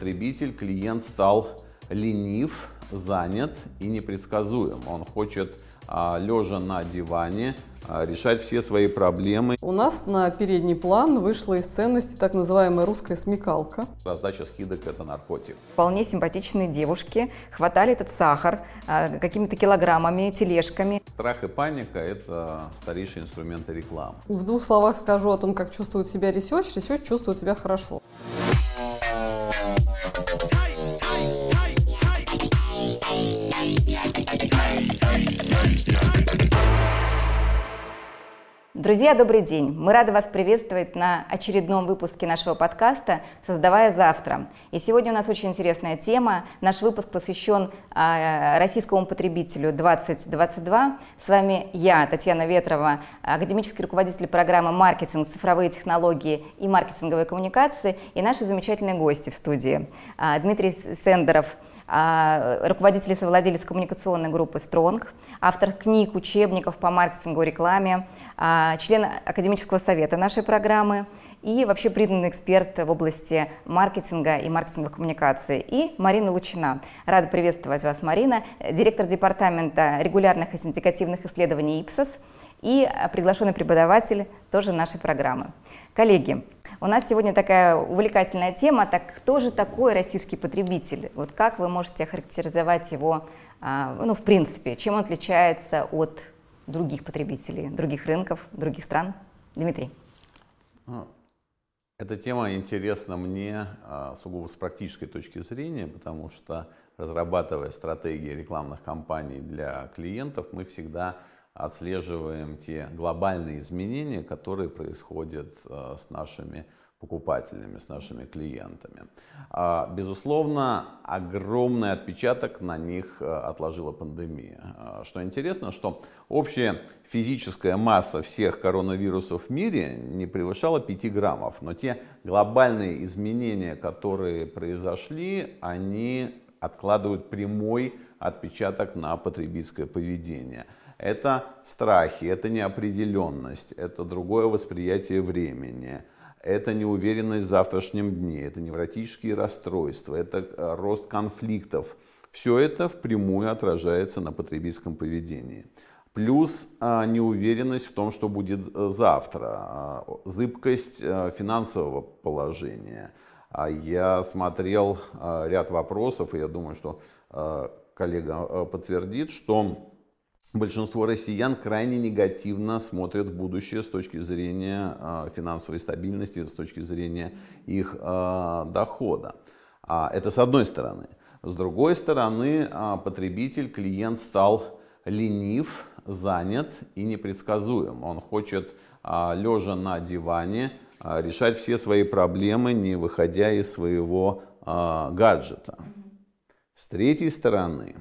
потребитель, клиент стал ленив, занят и непредсказуем. Он хочет а, лежа на диване, а, решать все свои проблемы. У нас на передний план вышла из ценности так называемая русская смекалка. Раздача скидок – это наркотик. Вполне симпатичные девушки хватали этот сахар а, какими-то килограммами, тележками. Страх и паника – это старейшие инструменты рекламы. В двух словах скажу о том, как чувствует себя research. Research чувствует себя хорошо. Друзья, добрый день! Мы рады вас приветствовать на очередном выпуске нашего подкаста «Создавая завтра». И сегодня у нас очень интересная тема. Наш выпуск посвящен а, российскому потребителю 2022. С вами я, Татьяна Ветрова, академический руководитель программы «Маркетинг, цифровые технологии и маркетинговые коммуникации» и наши замечательные гости в студии. А, Дмитрий Сендеров – руководитель и совладелец коммуникационной группы «Стронг», автор книг, учебников по маркетингу рекламе, а, член Академического совета нашей программы и вообще признанный эксперт в области маркетинга и маркетинговой коммуникации. И Марина Лучина. Рада приветствовать вас, Марина, директор департамента регулярных и синдикативных исследований ИПСОС и приглашенный преподаватель тоже нашей программы. Коллеги, у нас сегодня такая увлекательная тема. Так кто же такой российский потребитель? Вот как вы можете охарактеризовать его, а, ну, в принципе, чем он отличается от других потребителей, других рынков, других стран? Дмитрий. А, эта тема интересна мне а, сугубо с практической точки зрения, потому что разрабатывая стратегии рекламных кампаний для клиентов, мы всегда отслеживаем те глобальные изменения, которые происходят э, с нашими покупателями, с нашими клиентами. А, безусловно, огромный отпечаток на них э, отложила пандемия. А, что интересно, что общая физическая масса всех коронавирусов в мире не превышала 5 граммов, но те глобальные изменения, которые произошли, они откладывают прямой отпечаток на потребительское поведение – это страхи, это неопределенность, это другое восприятие времени, это неуверенность в завтрашнем дне, это невротические расстройства, это э, рост конфликтов. Все это впрямую отражается на потребительском поведении. Плюс а, неуверенность в том, что будет э, завтра, зыбкость финансового положения. А я смотрел ряд вопросов, и я думаю, что коллега подтвердит, что большинство россиян крайне негативно смотрят в будущее с точки зрения а, финансовой стабильности, с точки зрения их а, дохода. А, это с одной стороны. С другой стороны, потребитель, клиент стал ленив, занят и непредсказуем. Он хочет, лежа на диване, решать все свои проблемы, не выходя из своего гаджета. С третьей стороны,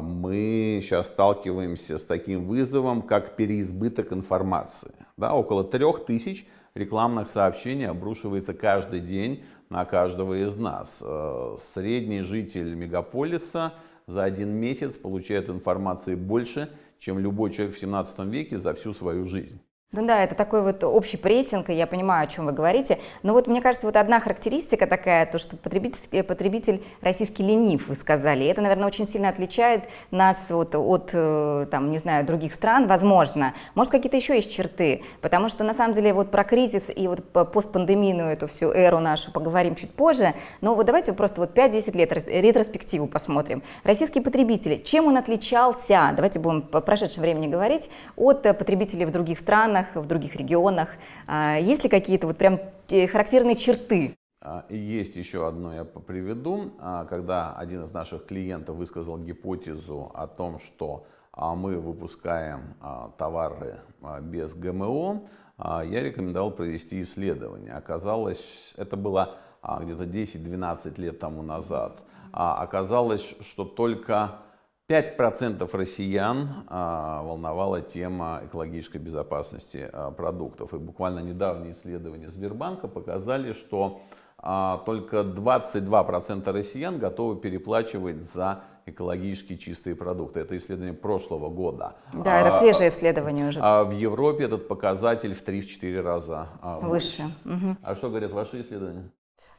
мы сейчас сталкиваемся с таким вызовом, как переизбыток информации. Да, около трех тысяч рекламных сообщений обрушивается каждый день на каждого из нас. Э, средний житель мегаполиса за один месяц получает информации больше, чем любой человек в 17 веке за всю свою жизнь. Ну да, это такой вот общий прессинг, и я понимаю, о чем вы говорите. Но вот мне кажется, вот одна характеристика такая, то, что потребитель, э, потребитель российский ленив, вы сказали. И это, наверное, очень сильно отличает нас вот от, э, там, не знаю, других стран, возможно. Может, какие-то еще есть черты. Потому что, на самом деле, вот про кризис и вот постпандемийную эту всю эру нашу поговорим чуть позже. Но вот давайте просто вот 5-10 лет ретроспективу посмотрим. Российский потребитель, чем он отличался, давайте будем по прошедшем времени говорить, от э, потребителей в других странах, странах, в других регионах? А, есть ли какие-то вот прям характерные черты? А, есть еще одно я приведу. А, когда один из наших клиентов высказал гипотезу о том, что мы выпускаем товары без ГМО, я рекомендовал провести исследование. Оказалось, это было где-то 10-12 лет тому назад. Оказалось, что только 5% россиян а, волновала тема экологической безопасности а, продуктов. И буквально недавние исследования Сбербанка показали, что а, только 22% россиян готовы переплачивать за экологически чистые продукты. Это исследование прошлого года. Да, это свежее исследование уже. А в Европе этот показатель в 3-4 раза выше. выше. Угу. А что говорят ваши исследования?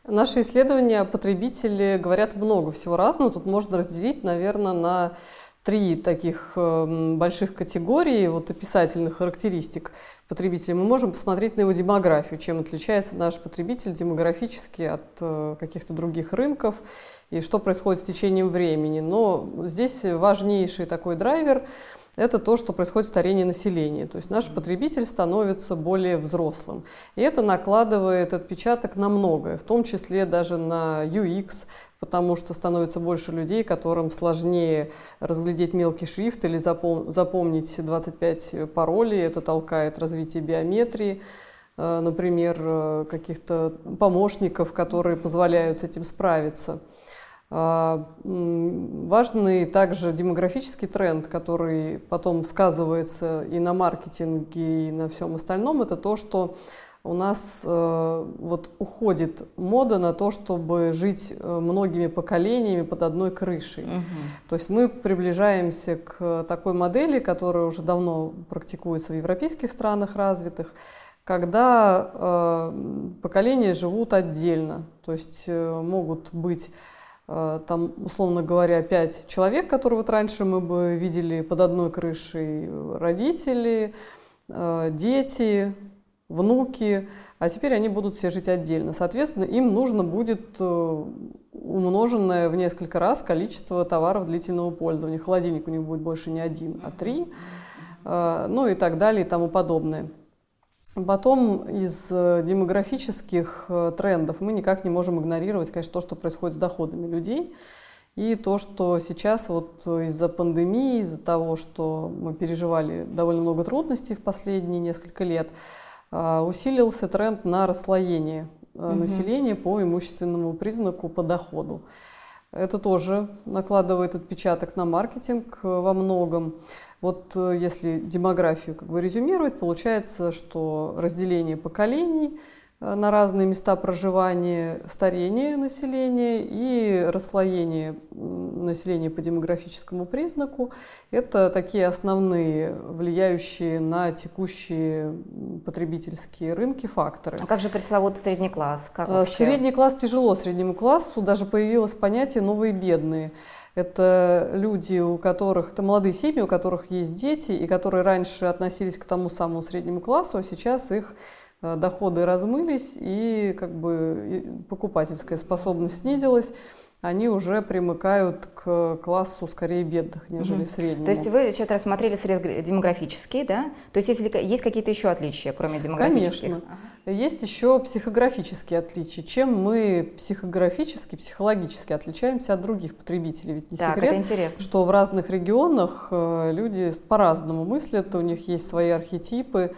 Наши исследования потребители говорят много всего разного. Тут можно разделить, наверное, на три таких эм, больших категории вот описательных характеристик потребителя. Мы можем посмотреть на его демографию, чем отличается наш потребитель демографически от э, каких-то других рынков и что происходит с течением времени. Но здесь важнейший такой драйвер это то, что происходит старение населения. То есть наш потребитель становится более взрослым. И это накладывает отпечаток на многое, в том числе даже на UX, потому что становится больше людей, которым сложнее разглядеть мелкий шрифт или запом запомнить 25 паролей. Это толкает развитие биометрии э, например, э, каких-то помощников, которые позволяют с этим справиться. А, важный также демографический тренд, который потом сказывается и на маркетинге, и на всем остальном, это то, что у нас э, вот уходит мода на то, чтобы жить э, многими поколениями под одной крышей. Угу. То есть мы приближаемся к такой модели, которая уже давно практикуется в европейских странах развитых, когда э, поколения живут отдельно, то есть могут быть там, условно говоря, пять человек, которые вот раньше мы бы видели под одной крышей, родители, э, дети, внуки, а теперь они будут все жить отдельно. Соответственно, им нужно будет э, умноженное в несколько раз количество товаров длительного пользования. Холодильник у них будет больше не один, а три, ну и так далее и тому подобное. Потом из э, демографических э, трендов мы никак не можем игнорировать, конечно, то, что происходит с доходами людей. И то, что сейчас вот из-за пандемии, из-за того, что мы переживали довольно много трудностей в последние несколько лет, э, усилился тренд на расслоение угу. населения по имущественному признаку, по доходу. Это тоже накладывает отпечаток на маркетинг во многом. Вот э, если демографию как бы резюмировать, получается, что разделение поколений э, на разные места проживания, старение населения и расслоение населения по демографическому признаку – это такие основные влияющие на текущие потребительские рынки факторы. А как же пресловутый средний класс? Как э, Средний класс тяжело среднему классу, даже появилось понятие «новые бедные». Это люди, у которых, это молодые семьи, у которых есть дети, и которые раньше относились к тому самому среднему классу, а сейчас их э, доходы размылись, и как бы покупательская способность снизилась они уже примыкают к классу скорее бедных, нежели угу. среднему. То есть вы сейчас рассмотрели срез демографический, да? То есть если есть какие-то еще отличия, кроме демографических? Конечно. Ага. Есть еще психографические отличия. Чем мы психографически, психологически отличаемся от других потребителей? Ведь не так, секрет, это интересно. что в разных регионах э, люди по-разному мыслят, у них есть свои архетипы,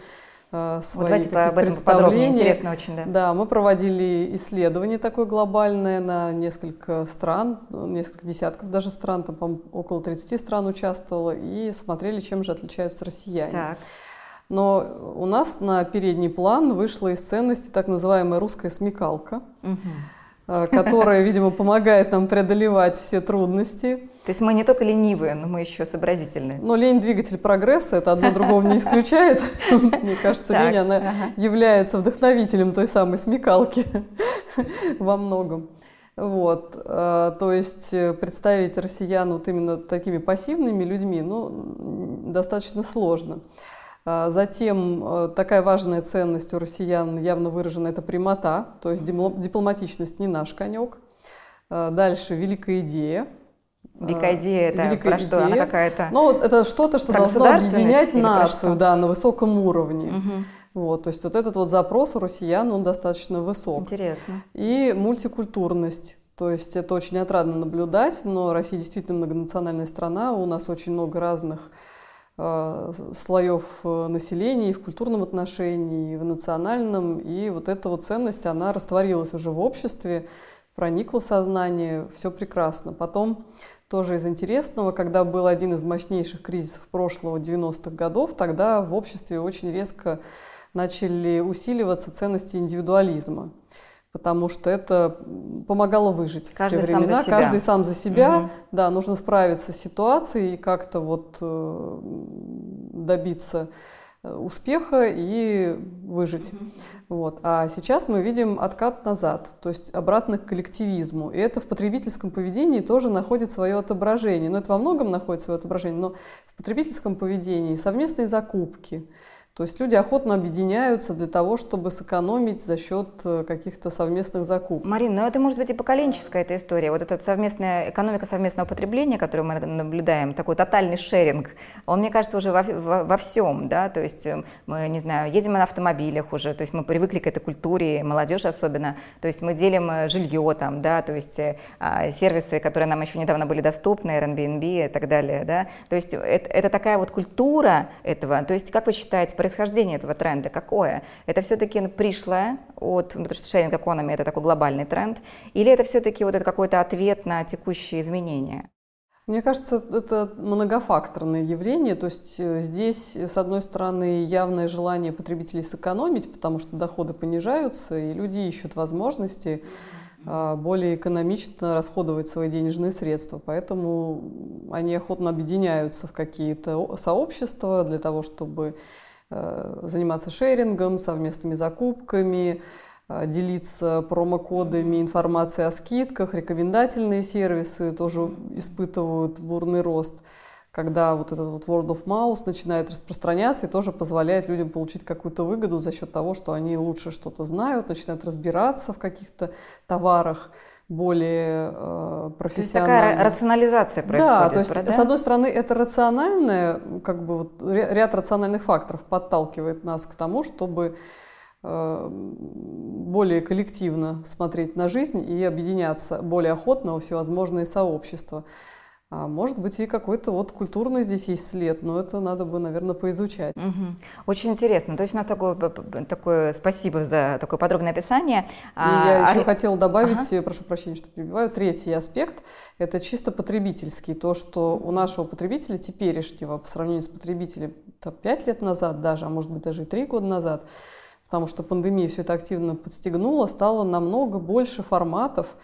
свои вот давайте об этом подробнее, интересно очень, да. Да, мы проводили исследование такое глобальное на несколько стран, несколько десятков даже стран, там, по около 30 стран участвовало, и смотрели, чем же отличаются россияне. Так. Но у нас на передний план вышла из ценности так называемая русская смекалка. Угу Э, которая, видимо, помогает нам преодолевать все трудности. То есть мы не только ленивые, но мы еще сообразительные. Но лень – двигатель прогресса, это одно другого не исключает. Мне кажется, лень, она является вдохновителем той самой смекалки во многом. Вот, э, то есть э, представить россиян вот именно такими пассивными людьми, ну, достаточно сложно. А затем э, такая важная ценность у россиян явно выражена – это прямота, то есть дипломатичность не наш конек. А дальше великая идея. Великая идея – это Великая про идея. что? Она какая-то Ну, это что-то, что должно объединять нацию да, на высоком уровне. Угу. Вот, то есть вот этот вот запрос у россиян, он достаточно высок. Интересно. И мультикультурность. То есть это очень отрадно наблюдать, но Россия действительно многонациональная страна, у нас очень много разных слоев э, населения и в культурном отношении, и в национальном. И вот эта вот ценность, она растворилась уже в обществе, проникла в сознание, все прекрасно. Потом тоже из интересного, когда был один из мощнейших кризисов прошлого 90-х годов, тогда в обществе очень резко начали усиливаться ценности индивидуализма потому что это помогало выжить Каждый в те времена. Сам за себя. Каждый сам за себя. Угу. Да, нужно справиться с ситуацией и как-то вот э, добиться э, успеха и выжить. Вот. А сейчас мы видим откат назад, то есть обратно к коллективизму. И это в потребительском поведении тоже находит свое отображение. Но это во многом находит свое отображение, но в потребительском поведении совместные закупки – то есть люди охотно объединяются для того, чтобы сэкономить за счет э, каких-то совместных закупок. Марин, но это может быть и поколенческая эта история. Вот эта совместная экономика совместного потребления, которую мы наблюдаем, такой тотальный шеринг, он, мне кажется, уже во, во, во всем, да, то есть э, мы, не знаю, едем на автомобилях уже, то есть мы привыкли к этой культуре, молодежь особенно, то есть мы делим э, жилье там, да, то есть а, сервисы, которые нам еще недавно были доступны, Airbnb и так далее, да, то есть это, это такая вот культура этого, то есть как вы считаете, происхождение этого тренда какое? Это все-таки пришлое от, потому что шеринг экономи это такой глобальный тренд, или это все-таки вот это какой-то ответ на текущие изменения? Мне кажется, это многофакторное явление. То есть э, здесь, с одной стороны, явное желание потребителей сэкономить, потому что доходы понижаются, и люди ищут возможности а, более экономично расходовать свои денежные средства. Поэтому они охотно объединяются в какие-то сообщества для того, чтобы Э, заниматься шерингом, совместными закупками, э, делиться промокодами, информацией о скидках, рекомендательные сервисы тоже испытывают бурный рост, когда вот этот вот word of mouth начинает распространяться и тоже позволяет людям получить какую-то выгоду за счет того, что они лучше что-то знают, начинают разбираться в каких-то товарах более э, профессионально. То есть такая рационализация происходит, Да, то есть правда? с одной стороны это рациональное, как бы вот ряд рациональных факторов подталкивает нас к тому, чтобы э, более коллективно смотреть на жизнь и объединяться более охотно во всевозможные сообщества. А может быть и какой-то вот культурный здесь есть след, но это надо бы, наверное, поизучать. Угу. Очень интересно. То есть у нас такое, такое спасибо за такое подробное описание. И а, я еще а... хотела добавить, ага. прошу прощения, что перебиваю, третий аспект – это чисто потребительский. То, что у нашего потребителя теперешнего по сравнению с потребителем пять лет назад даже, а может быть даже и три года назад, потому что пандемия все это активно подстегнула, стало намного больше форматов,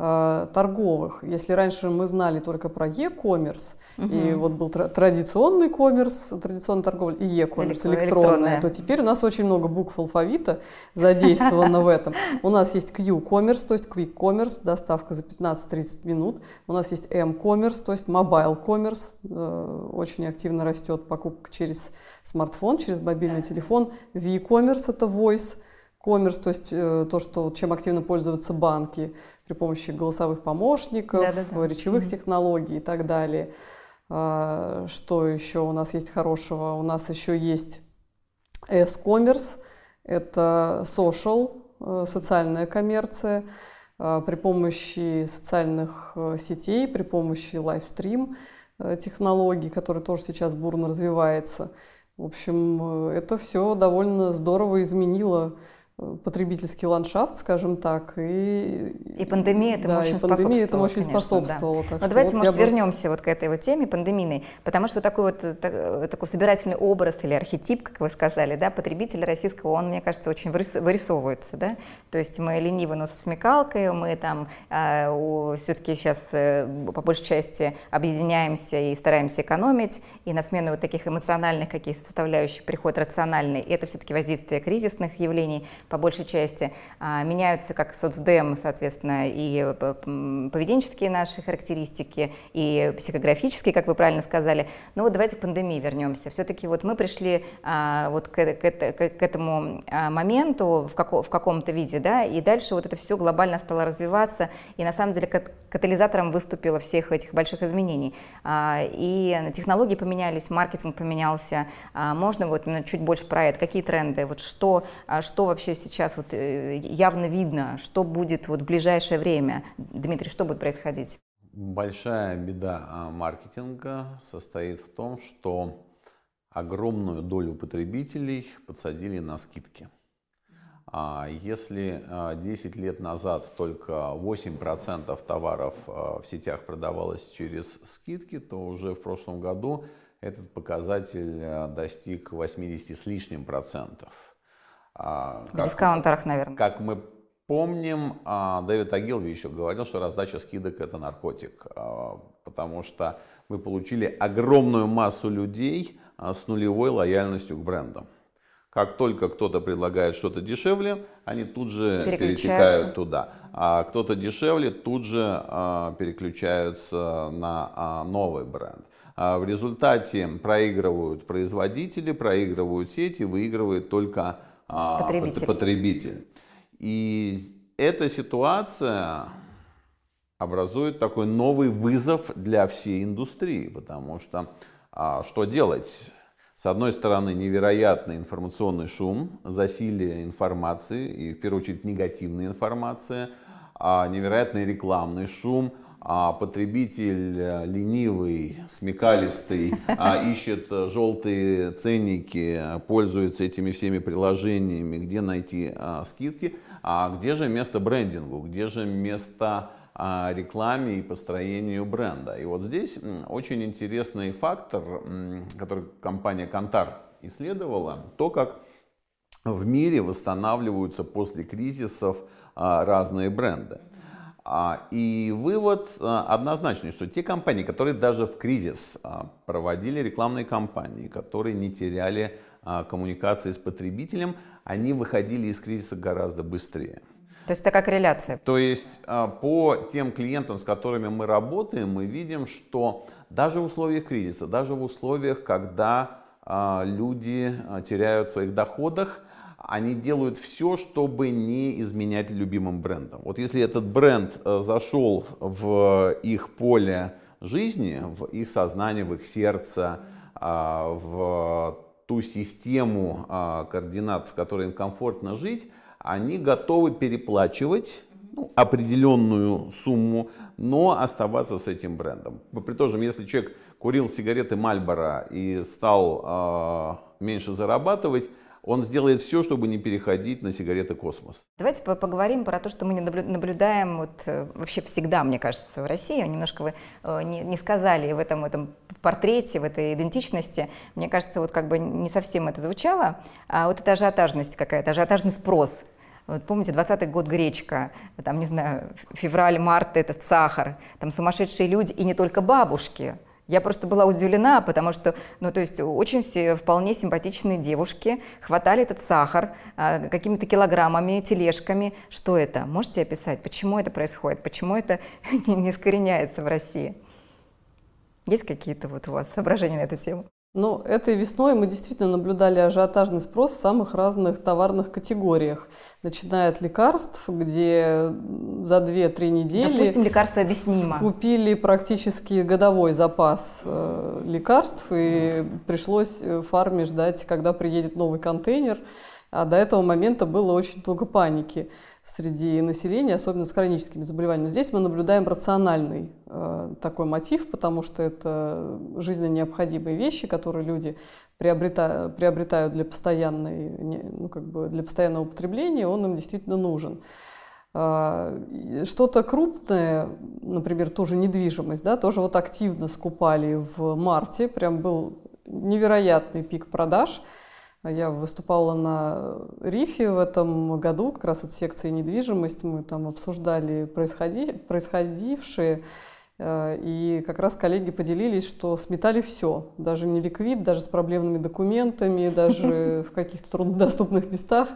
торговых. Если раньше мы знали только про e-commerce, угу. и вот был традиционный коммерс, традиционная торговля, и e-commerce, электронная, электронная, то теперь у нас очень много букв алфавита задействовано в этом. У нас есть Q-commerce, то есть quick commerce, доставка за 15-30 минут. У нас есть M-commerce, то есть mobile commerce, э, очень активно растет покупка через смартфон, через мобильный телефон. V-commerce это voice, коммерс, то есть э, то, что, чем активно пользуются банки при помощи голосовых помощников, да, да, да. речевых mm-hmm. технологий и так далее. А, что еще у нас есть хорошего? У нас еще есть S-commerce, это social, э, социальная коммерция а, при помощи социальных э, сетей, при помощи лайвстрим технологий, которые тоже сейчас бурно развивается. В общем, это все довольно здорово изменило потребительский ландшафт, скажем так. И, и пандемия этому да, очень и пандемия этому очень конечно, способствовала. Да. Но давайте, вот может, бы... вернемся вот к этой вот теме пандемийной, потому что такой вот так, такой собирательный образ или архетип, как вы сказали, да, потребителя российского, он, мне кажется, очень вырисовывается, да. То есть мы ленивы, но со смекалкой, мы там э, все-таки сейчас э, по большей части объединяемся и стараемся экономить, и на смену вот таких эмоциональных каких-то составляющих приходит рациональный, и это все-таки воздействие кризисных явлений, по большей части. А, меняются как соцдем, соответственно, и поведенческие наши характеристики, и психографические, как вы правильно сказали. Но вот давайте к пандемии вернемся. Все-таки вот мы пришли а, вот к, этому а, моменту в каком-то виде, да, и дальше вот это все глобально стало развиваться, и на самом деле катализатором выступило всех этих больших изменений. И технологии поменялись, маркетинг поменялся. Можно вот чуть больше про это, какие тренды, вот что, что вообще сейчас вот э, явно видно, что будет вот в ближайшее время? Дмитрий, что будет происходить? Большая беда а, маркетинга состоит в том, что огромную долю потребителей подсадили на скидки. А если 10 а, лет назад только 8% товаров в сетях продавалось через скидки, то уже в прошлом году этот показатель достиг 80 с лишним процентов. А, в как, дискаунтерах, наверное. Как мы помним, а, Дэвид Агилви еще говорил, что раздача скидок это наркотик, а, потому что мы получили огромную массу людей а, с нулевой лояльностью к брендам. Как только кто-то предлагает что-то дешевле, они тут же перетекают туда. А кто-то дешевле тут же а, переключаются на а, новый бренд. А в результате проигрывают производители, проигрывают сети, выигрывает только потребитель. потребитель. И эта ситуация образует такой новый вызов для всей индустрии, потому что а, что делать? С одной стороны, невероятный информационный шум, засилие информации, и в первую очередь негативная информация, а невероятный рекламный шум, а потребитель э, ленивый, смекалистый, а ищет желтые ценники, пользуется этими всеми приложениями, где найти а, скидки, а где же место брендингу, где же место а, рекламе и построению бренда. И вот здесь очень интересный фактор, который компания Кантар исследовала, то, как в мире восстанавливаются после кризисов разные бренды. А, и вывод однозначный, что те компании, которые даже в кризис проводили рекламные кампании, которые не теряли коммуникации с потребителем, они выходили из кризиса гораздо быстрее. То есть такая корреляция. То есть а, по тем клиентам, с которыми мы работаем, мы видим, что даже в условиях кризиса, даже в условиях, когда а, люди а, теряют в своих доходах, они делают все, чтобы не изменять любимым брендом. Вот если этот бренд зашел в их поле жизни, в их сознание, в их сердце, в ту систему координат, в которой им комфортно жить, они готовы переплачивать ну, определенную сумму, но оставаться с этим брендом. При том, если человек курил сигареты Мальбора и стал э, меньше зарабатывать, он сделает все, чтобы не переходить на сигареты космос. Давайте поговорим про то, что мы наблюдаем вот, э, вообще всегда, мне кажется, в России. Немножко вы э, не, не сказали в этом, этом портрете, в этой идентичности. Мне кажется, вот как бы не совсем это звучало. А вот эта ажиотажность какая-то, ажиотажный спрос. Вот помните, 20-й год гречка, там, не знаю, февраль, март этот сахар, там сумасшедшие люди, и не только бабушки – я просто была удивлена, потому что, ну, то есть очень все вполне симпатичные девушки хватали этот сахар а, какими-то килограммами, тележками. Что это? Можете описать? Почему это происходит? Почему это не искореняется в России? Есть какие-то вот у вас соображения на эту тему? Ну, этой весной мы действительно наблюдали ажиотажный спрос в самых разных товарных категориях. Начиная от лекарств, где за 2-3 недели Допустим, лекарства объяснимо. купили практически годовой запас э, лекарств, и пришлось в фарме ждать, когда приедет новый контейнер. А до этого момента было очень много паники среди населения, особенно с хроническими заболеваниями. Но здесь мы наблюдаем рациональный э, такой мотив, потому что это жизненно необходимые вещи, которые люди приобретают, приобретают для, постоянной, ну, как бы для постоянного употребления, он им действительно нужен. Э, что-то крупное, например, тоже недвижимость, да, тоже вот активно скупали в марте, прям был невероятный пик продаж – я выступала на РИФе в этом году, как раз вот секции недвижимость. Мы там обсуждали происходи, происходившее. Э, и как раз коллеги поделились, что сметали все, даже не ликвид, даже с проблемными документами, даже в каких-то труднодоступных местах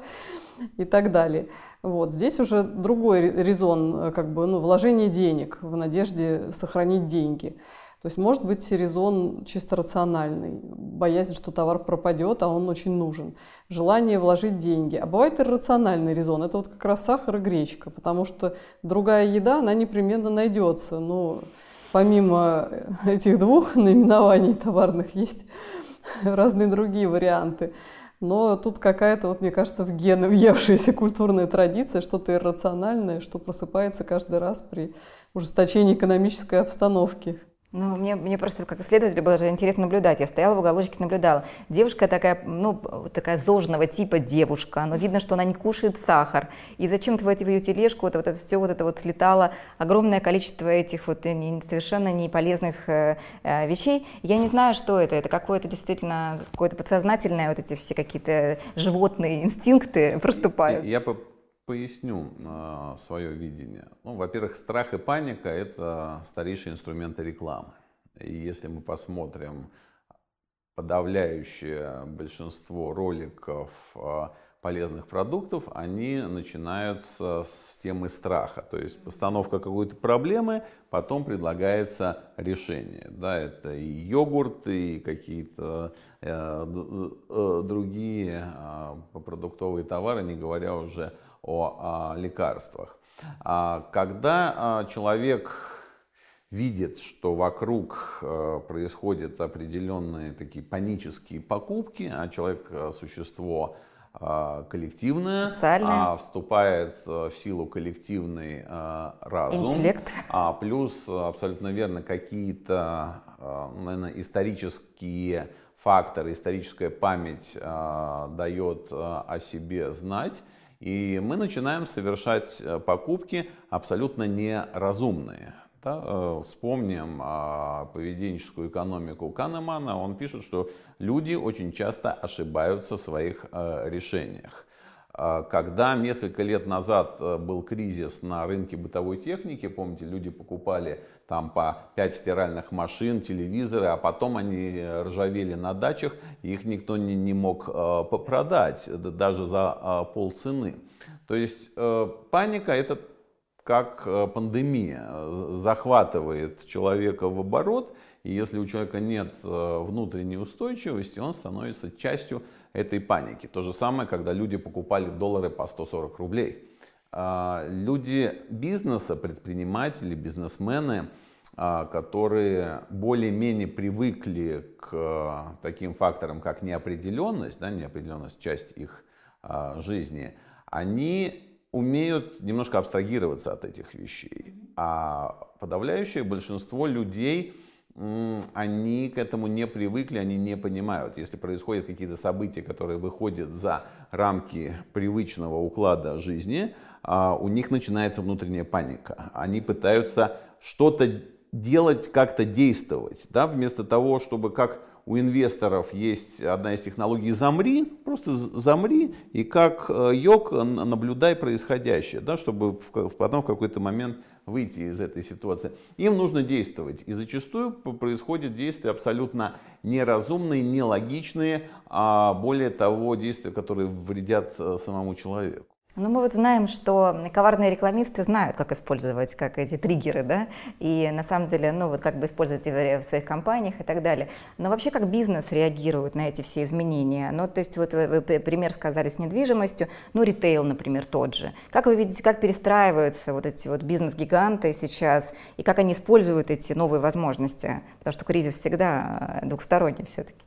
и так далее. Вот. Здесь уже другой резон, как бы, ну, вложение денег в надежде сохранить деньги. То есть может быть резон чисто рациональный, боязнь, что товар пропадет, а он очень нужен. Желание вложить деньги. А бывает иррациональный резон. Это вот как раз сахар и гречка, потому что другая еда, она непременно найдется. Но помимо этих двух наименований товарных есть разные другие варианты. Но тут какая-то, вот, мне кажется, в гены въевшаяся культурная традиция, что-то иррациональное, что просыпается каждый раз при ужесточении экономической обстановки. Ну, мне, мне просто как исследователю было же интересно наблюдать. Я стояла в уголочке, наблюдала. Девушка такая, ну, такая зожного типа девушка, но видно, что она не кушает сахар. И зачем-то в, эти, в ее тележку вот, вот это все вот это вот слетало огромное количество этих вот совершенно неполезных э, э, вещей. Я не знаю, что это. Это какое-то действительно какое-то подсознательное, вот эти все какие-то животные инстинкты проступают. Я, я поясню э, свое видение. Ну, во-первых, страх и паника – это старейшие инструменты рекламы. И если мы посмотрим подавляющее большинство роликов э, полезных продуктов, они начинаются с темы страха. То есть постановка какой-то проблемы, потом предлагается решение. Да, это и йогурты, и какие-то э, э, другие э, продуктовые товары, не говоря уже о, о лекарствах. А когда а, человек видит, что вокруг происходят определенные такие панические покупки, а человек существо а, коллективное, Социальное. а вступает в силу коллективный а, разум. Интеллект. А плюс абсолютно верно какие-то, а, наверное, исторические факторы, историческая память а, дает а, о себе знать. И мы начинаем совершать покупки абсолютно неразумные. Да, э, вспомним а, поведенческую экономику Канемана. Он пишет, что люди очень часто ошибаются в своих э, решениях. А, когда несколько лет назад э, был кризис на рынке бытовой техники, помните, люди покупали там по 5 стиральных машин, телевизоры, а потом они ржавели на дачах, и их никто не, не мог продать, даже за полцены. То есть паника это как э, пандемия захватывает человека в оборот, и если у человека нет э, внутренней устойчивости, он становится частью этой паники. То же самое, когда люди покупали доллары по 140 рублей. А, люди бизнеса, предприниматели, бизнесмены, а, которые более-менее привыкли к э, таким факторам, как неопределенность, да, неопределенность часть их а, жизни, они умеют немножко абстрагироваться от этих вещей. А подавляющее большинство людей, они к этому не привыкли, они не понимают. Если происходят какие-то события, которые выходят за рамки привычного уклада жизни, а, у них начинается внутренняя паника. Они пытаются что-то делать, как-то действовать, да, вместо того, чтобы как у инвесторов есть одна из технологий «замри», просто замри и как э, йог наблюдай происходящее, да, чтобы потом в какой-то момент выйти из этой ситуации. Им нужно действовать. И зачастую происходят действия абсолютно неразумные, нелогичные, а более того, действия, которые вредят э, самому человеку. Ну, мы вот знаем, что коварные рекламисты знают, как использовать как эти триггеры, да, и на самом деле, ну, вот как бы использовать в своих компаниях и так далее. Но вообще, как бизнес реагирует на эти все изменения? Ну, то есть, вот вы, вы пример сказали с недвижимостью, ну, ритейл, например, тот же. Как вы видите, как перестраиваются вот эти вот бизнес-гиганты сейчас, и как они используют эти новые возможности? Потому что кризис всегда двухсторонний все-таки.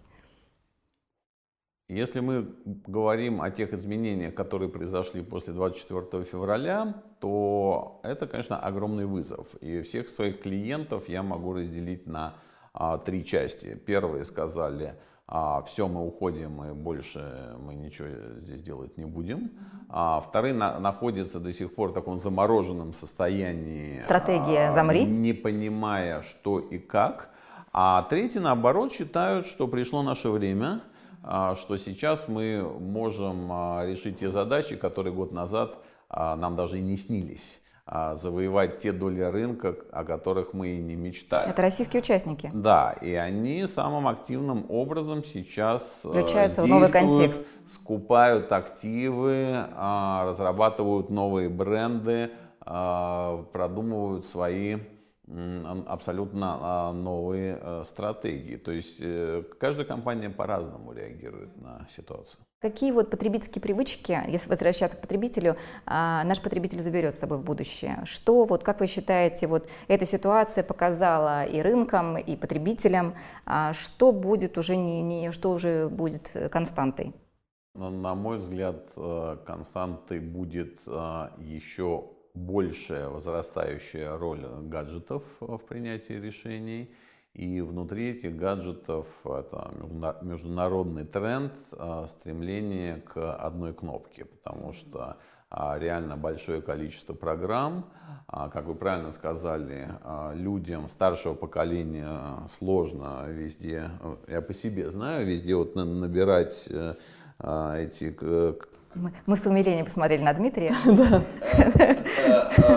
Если мы говорим о тех изменениях, которые произошли после 24 февраля, то это, конечно, огромный вызов. И всех своих клиентов я могу разделить на а, три части. Первые сказали, а, все, мы уходим, и больше мы ничего здесь делать не будем. А вторые на, находятся до сих пор в таком замороженном состоянии. Стратегия а, «замри». Не понимая, что и как. А третьи, наоборот, считают, что пришло наше время – что сейчас мы можем а, решить те задачи, которые год назад а, нам даже и не снились завоевать те доли рынка, о которых мы и не мечтали. Это российские участники. Да, и они самым активным образом сейчас Включаются в новый контекст. скупают активы, разрабатывают новые бренды, продумывают свои абсолютно а, новые э, стратегии. То есть э, каждая компания по-разному реагирует на ситуацию. Какие вот потребительские привычки, если возвращаться к потребителю, а, наш потребитель заберет с собой в будущее? Что, вот, как вы считаете, вот эта ситуация показала и рынкам, и потребителям, а, что будет уже, не, не, что уже будет константой? На мой взгляд, э, константой будет еще большая возрастающая роль гаджетов в принятии решений. И внутри этих гаджетов это международный тренд а, стремление к одной кнопке, потому что а, реально большое количество программ. А, как вы правильно сказали, людям старшего поколения сложно везде, я по себе знаю, везде вот набирать э, эти Мы, мы с умилением посмотрели на Дмитрия.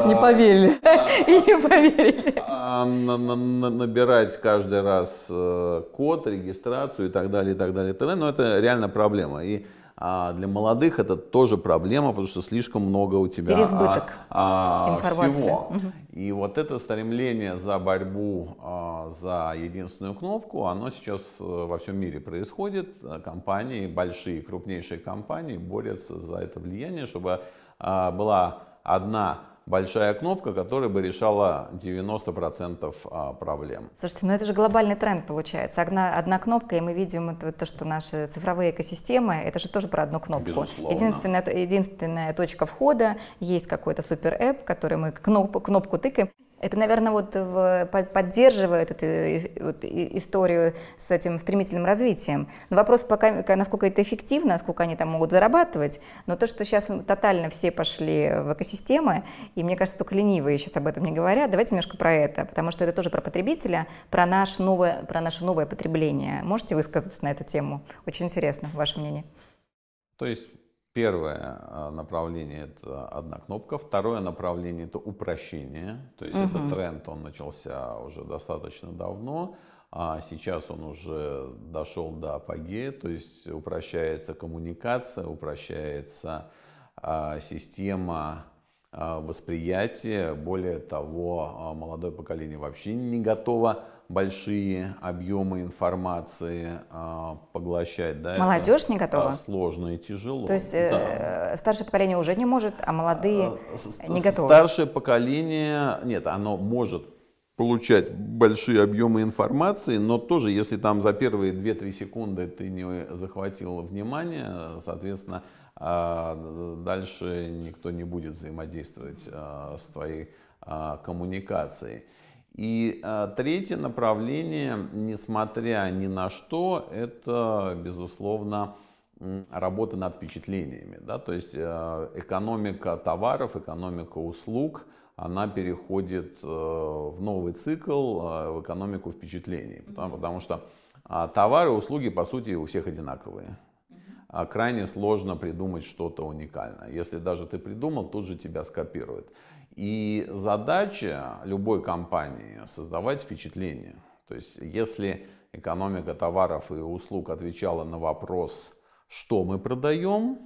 Не поверили. не поверили. А, набирать каждый раз э, код, регистрацию и так далее, и так далее, и так далее. Но это реально проблема. И а для молодых это тоже проблема, потому что слишком много у тебя Переизбыток а, а, всего. Угу. И вот это стремление за борьбу а, за единственную кнопку, оно сейчас э, во всем мире происходит. Компании, большие, крупнейшие компании борются за это влияние, чтобы а, была одна большая кнопка, которая бы решала 90% а, проблем. Слушайте, ну это же глобальный тренд получается. Одна, одна кнопка, и мы видим это, то, что наши цифровые экосистемы, это же тоже про одну кнопку. Безусловно. Единственная, единственная точка входа, есть какой-то супер-эп, который мы кноп, кнопку тыкаем, это, наверное, вот в, поддерживает эту вот, историю с этим стремительным развитием. Но вопрос пока, насколько это эффективно, насколько они там могут зарабатывать. Но то, что сейчас тотально все пошли в экосистемы, и мне кажется, только ленивые сейчас об этом не говорят, давайте немножко про это, потому что это тоже про потребителя, про, наш новое, про наше новое потребление. Можете высказаться на эту тему? Очень интересно, ваше мнение. То есть Первое а, направление это одна кнопка, второе направление это упрощение, то есть угу. этот тренд он начался уже достаточно давно, а сейчас он уже дошел до апогея, то есть упрощается коммуникация, упрощается а, система а, восприятия, более того, а, молодое поколение вообще не готово большие объемы информации э, поглощать. Да, Молодежь это, не готова? Сложно и тяжело. То есть э, да. старшее поколение уже не может, а молодые а, не готовы? Старшее поколение, нет, оно может получать большие объемы информации, но тоже, если там за первые 2-3 секунды ты не захватил внимание, соответственно, дальше никто не будет взаимодействовать с твоей коммуникацией. И э, третье направление, несмотря ни на что, это, безусловно, работа над впечатлениями. Да? То есть э, экономика товаров, экономика услуг, она переходит э, в новый цикл, э, в экономику впечатлений. Потому, потому что э, товары и услуги, по сути, у всех одинаковые. А крайне сложно придумать что-то уникальное. Если даже ты придумал, тут же тебя скопируют. И задача любой компании создавать впечатление. То есть если экономика товаров и услуг отвечала на вопрос, что мы продаем,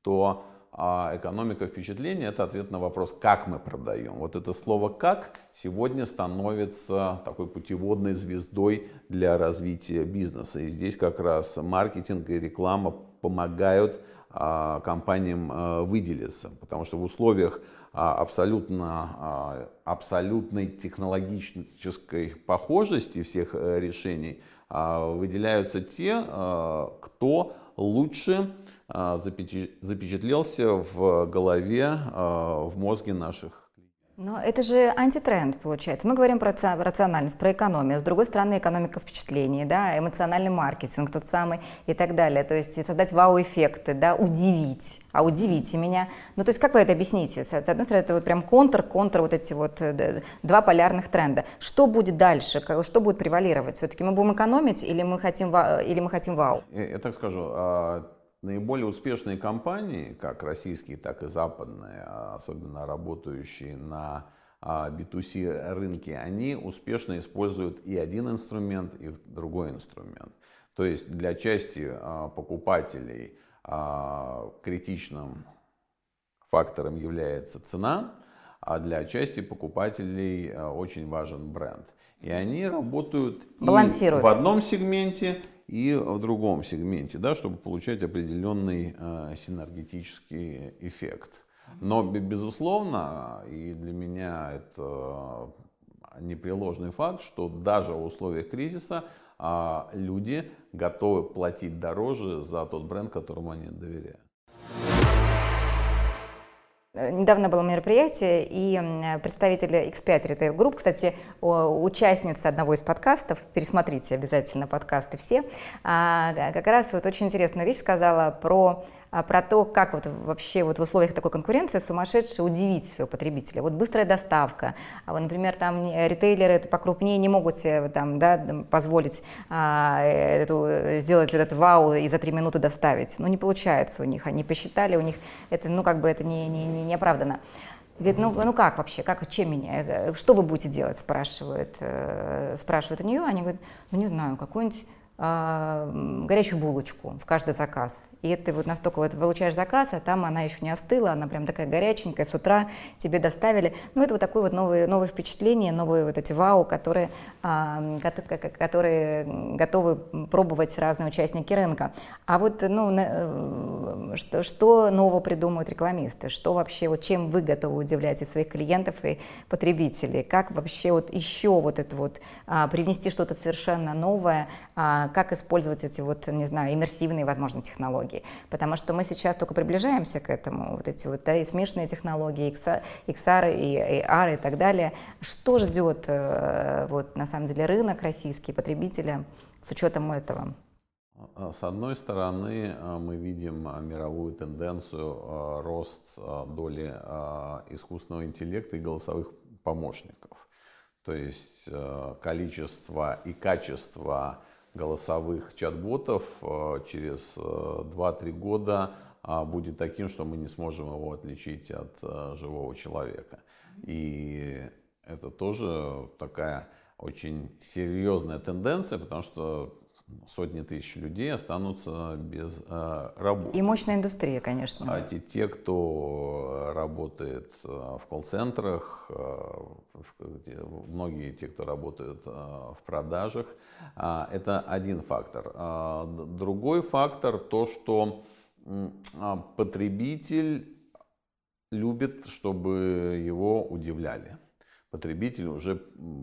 то а экономика впечатления – это ответ на вопрос, как мы продаем. Вот это слово «как» сегодня становится такой путеводной звездой для развития бизнеса. И здесь как раз маркетинг и реклама помогают а, компаниям а, выделиться, потому что в условиях абсолютно, абсолютной технологической похожести всех э, решений выделяются те, кто лучше запечатлелся в голове, в мозге наших но это же антитренд, получается. Мы говорим про рациональность, про экономию. С другой стороны, экономика впечатлений, да, эмоциональный маркетинг тот самый и так далее. То есть создать вау-эффекты, да, удивить. А удивите меня. Ну, то есть как вы это объясните? С одной стороны, это вот прям контр, контр вот эти вот э, два полярных тренда. Что будет дальше? Что будет превалировать? Все-таки мы будем экономить или мы хотим, или мы хотим вау? Я, я так скажу, а, наиболее успешные компании, как российские, так и западные, а особенно работающие на B2C а, рынке, они успешно используют и один инструмент, и другой инструмент. То есть для части а, покупателей критичным фактором является цена, а для части покупателей очень важен бренд. И они работают в одном сегменте, и в другом сегменте, да, чтобы получать определенный э, синергетический эффект. Но, безусловно, и для меня это непреложный факт, что даже в условиях кризиса э, люди готовы платить дороже за тот бренд, которому они доверяют. Э, недавно было мероприятие, и представитель X5 Retail Group, кстати, участница одного из подкастов, пересмотрите обязательно подкасты все, а, как раз вот очень интересную вещь сказала про про то, как вот вообще вот в условиях такой конкуренции сумасшедше удивить своего потребителя. Вот быстрая доставка. А вот, например, там ритейлеры это покрупнее не могут себе там, да, позволить а, эту, сделать этот вау и за три минуты доставить. Ну, не получается у них. Они посчитали, у них это, ну, как бы это не, не, не, оправдано. Говорит, ну, ну как вообще, как, чем меня, э, что вы будете делать, спрашивают, э, спрашивают у нее. Они говорят, ну не знаю, какой-нибудь э, горячую булочку в каждый заказ. И ты вот настолько вот получаешь заказ, а там она еще не остыла, она прям такая горяченькая, с утра тебе доставили. Ну, это вот такое вот новое, новое впечатление, новые вот эти вау, которые, а, которые готовы пробовать разные участники рынка. А вот, ну, э, что, что нового придумывают рекламисты? Что вообще, вот чем вы готовы удивлять и своих клиентов, и потребителей? Как вообще вот еще вот это вот а, привнести что-то совершенно новое? А, как использовать эти вот, не знаю, иммерсивные, возможно, технологии? потому что мы сейчас только приближаемся к этому, вот эти вот да, и смешанные технологии, XR и AR и так далее. Что ждет э, вот на самом деле рынок российский, потребителя с учетом этого? А, с одной стороны, э, мы видим э, мировую тенденцию рост доли искусственного интеллекта и голосовых помощников. То есть количество и качество голосовых чат-ботов э, через 2-3 э, года а, будет таким, что мы не сможем его отличить от э, живого человека. И это тоже такая очень серьезная тенденция, потому что сотни тысяч людей останутся без э, работы. И мощная индустрия, конечно. А те, те кто работает в колл-центрах, э, многие те, кто работают э, в продажах, э, это один фактор. Э, другой фактор то, что э, потребитель любит, чтобы его удивляли. Потребитель уже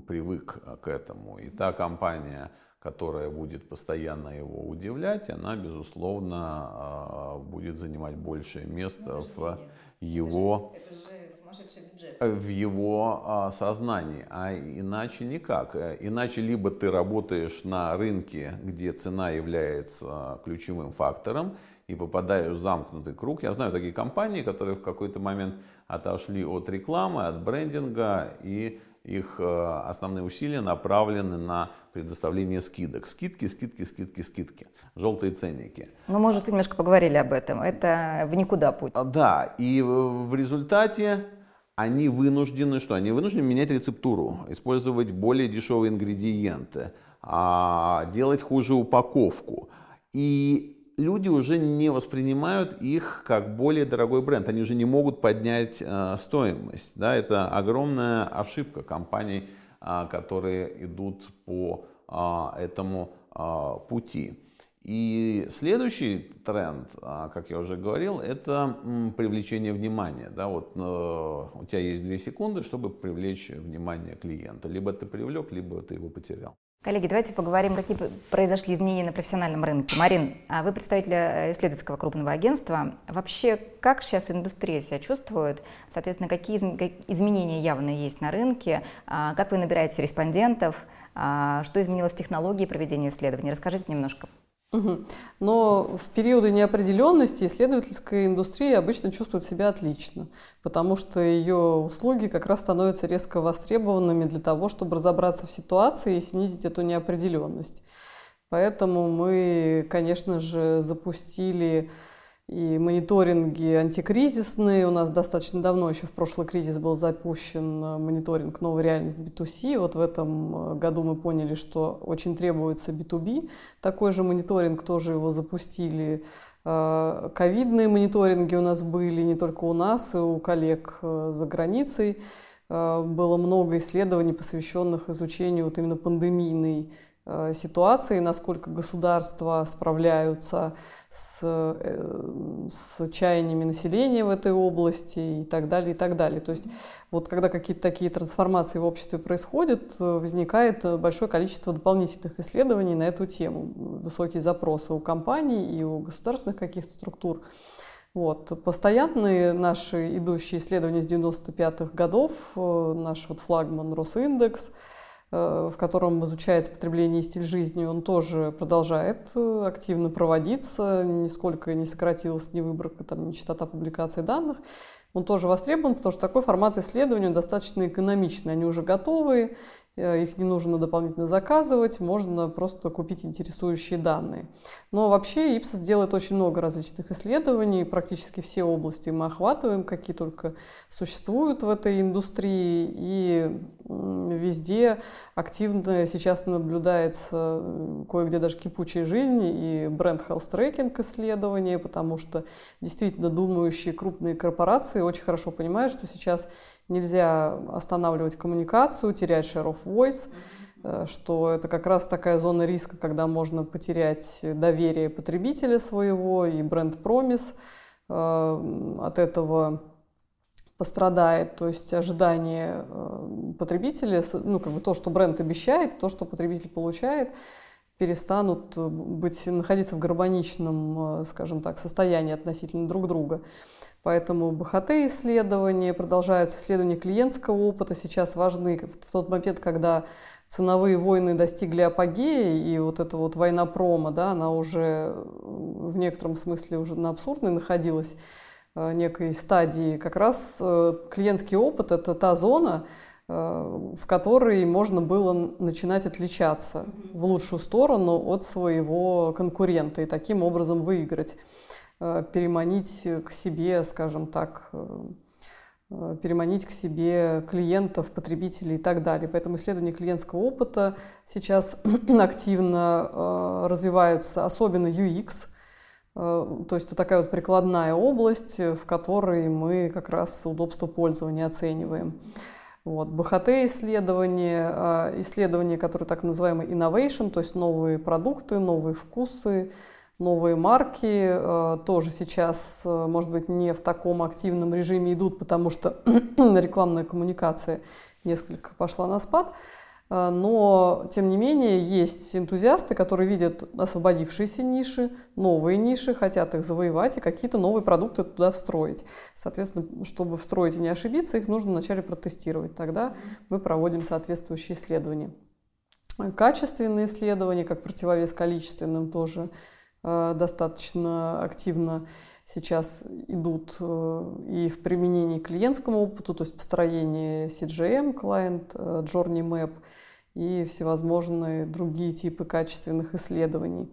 привык к этому. И та компания, которая будет постоянно его удивлять, она, безусловно, а, будет занимать большее место ну, в его... Это же, это же в его а, сознании, а иначе никак. Иначе либо ты работаешь на рынке, где цена является ключевым фактором, и попадаешь в замкнутый круг. Я знаю такие компании, которые в какой-то момент отошли от рекламы, от брендинга и их э, основные усилия направлены на предоставление скидок. Скидки, скидки, скидки, скидки. Желтые ценники. Ну, мы уже немножко поговорили об этом. Это в никуда путь. А, да, и в результате они вынуждены, что? Они вынуждены менять рецептуру, использовать более дешевые ингредиенты, а, делать хуже упаковку. И люди уже не воспринимают их как более дорогой бренд. Они уже не могут поднять э, стоимость. Да? Это огромная ошибка компаний, э, которые идут по э, этому э, пути. И следующий тренд, как я уже говорил, это привлечение внимания. Да, вот, э, у тебя есть две секунды, чтобы привлечь внимание клиента. Либо ты привлек, либо ты его потерял. Коллеги, давайте поговорим, какие произошли изменения на профессиональном рынке. Марин, а вы представитель э, исследовательского крупного агентства. Вообще, как сейчас индустрия себя чувствует? Соответственно, какие изменения явно есть на рынке? А, как вы набираете респондентов? А, что изменилось в технологии проведения исследований? Расскажите немножко. Но в периоды неопределенности исследовательская индустрия обычно чувствует себя отлично, потому что ее услуги как раз становятся резко востребованными для того, чтобы разобраться в ситуации и снизить эту неопределенность. Поэтому мы, конечно же, запустили и мониторинги антикризисные. У нас достаточно давно, еще в прошлый кризис был запущен э, мониторинг «Новая реальность B2C». Вот в этом э, году мы поняли, что очень требуется B2B. Такой же мониторинг тоже его запустили. Э, ковидные мониторинги у нас были не только у нас, и у коллег за границей. Было много исследований, посвященных изучению вот именно пандемийной ситуации, насколько государства справляются с, э, с чаяниями населения в этой области и так далее, и так далее. То есть вот когда какие-то такие трансформации в обществе происходят, возникает большое количество дополнительных исследований на эту тему. Высокие запросы у компаний и у государственных каких-то структур. Вот. Постоянные наши идущие исследования с 95-х годов, э, наш вот флагман Росиндекс – в котором изучается потребление и стиль жизни, он тоже продолжает активно проводиться, нисколько не сократилась ни выборка, там, ни частота публикации данных. Он тоже востребован, потому что такой формат исследования достаточно экономичный. Они уже готовые, Э, их не нужно дополнительно заказывать, можно просто купить интересующие данные. Но вообще Ipsos делает очень много различных исследований, практически все области мы охватываем, какие только существуют в этой индустрии, и везде активно сейчас наблюдается кое-где даже кипучая жизнь и бренд health tracking исследования, потому что действительно думающие крупные корпорации очень хорошо понимают, что сейчас нельзя останавливать коммуникацию, терять share of voice, э, что это как раз такая зона риска, когда можно потерять доверие потребителя своего и бренд-промис э, от этого пострадает, то есть ожидание э, потребителя, ну как бы то, что бренд обещает, то, что потребитель получает, перестанут быть, находиться в гармоничном, скажем так, состоянии относительно друг друга. Поэтому БХТ-исследования, продолжаются исследования клиентского опыта, сейчас важны в тот момент, когда ценовые войны достигли апогея, и вот эта вот война промо, да, она уже в некотором смысле уже на абсурдной находилась э, некой стадии. Как раз э, клиентский опыт – это та зона, э, в которой можно было начинать отличаться в лучшую сторону от своего конкурента и таким образом выиграть. Э, переманить к себе, скажем так, э, э, переманить к себе клиентов, потребителей и так далее. Поэтому исследования клиентского опыта сейчас активно развиваются, особенно UX, то есть это такая вот прикладная область, в которой мы как раз удобство пользования оцениваем. Вот. БХТ-исследования, исследования, которые так называемые innovation, то есть новые продукты, новые вкусы, новые марки э, тоже сейчас, э, может быть, не в таком активном режиме идут, потому что рекламная коммуникация несколько пошла на спад. Э, но, тем не менее, есть энтузиасты, которые видят освободившиеся ниши, новые ниши, хотят их завоевать и какие-то новые продукты туда встроить. Соответственно, чтобы встроить и не ошибиться, их нужно вначале протестировать. Тогда мы проводим соответствующие исследования. Качественные исследования, как противовес количественным, тоже достаточно активно сейчас идут э, и в применении клиентскому опыту, то есть построение CGM, client, э, Journey Map и всевозможные другие типы качественных исследований.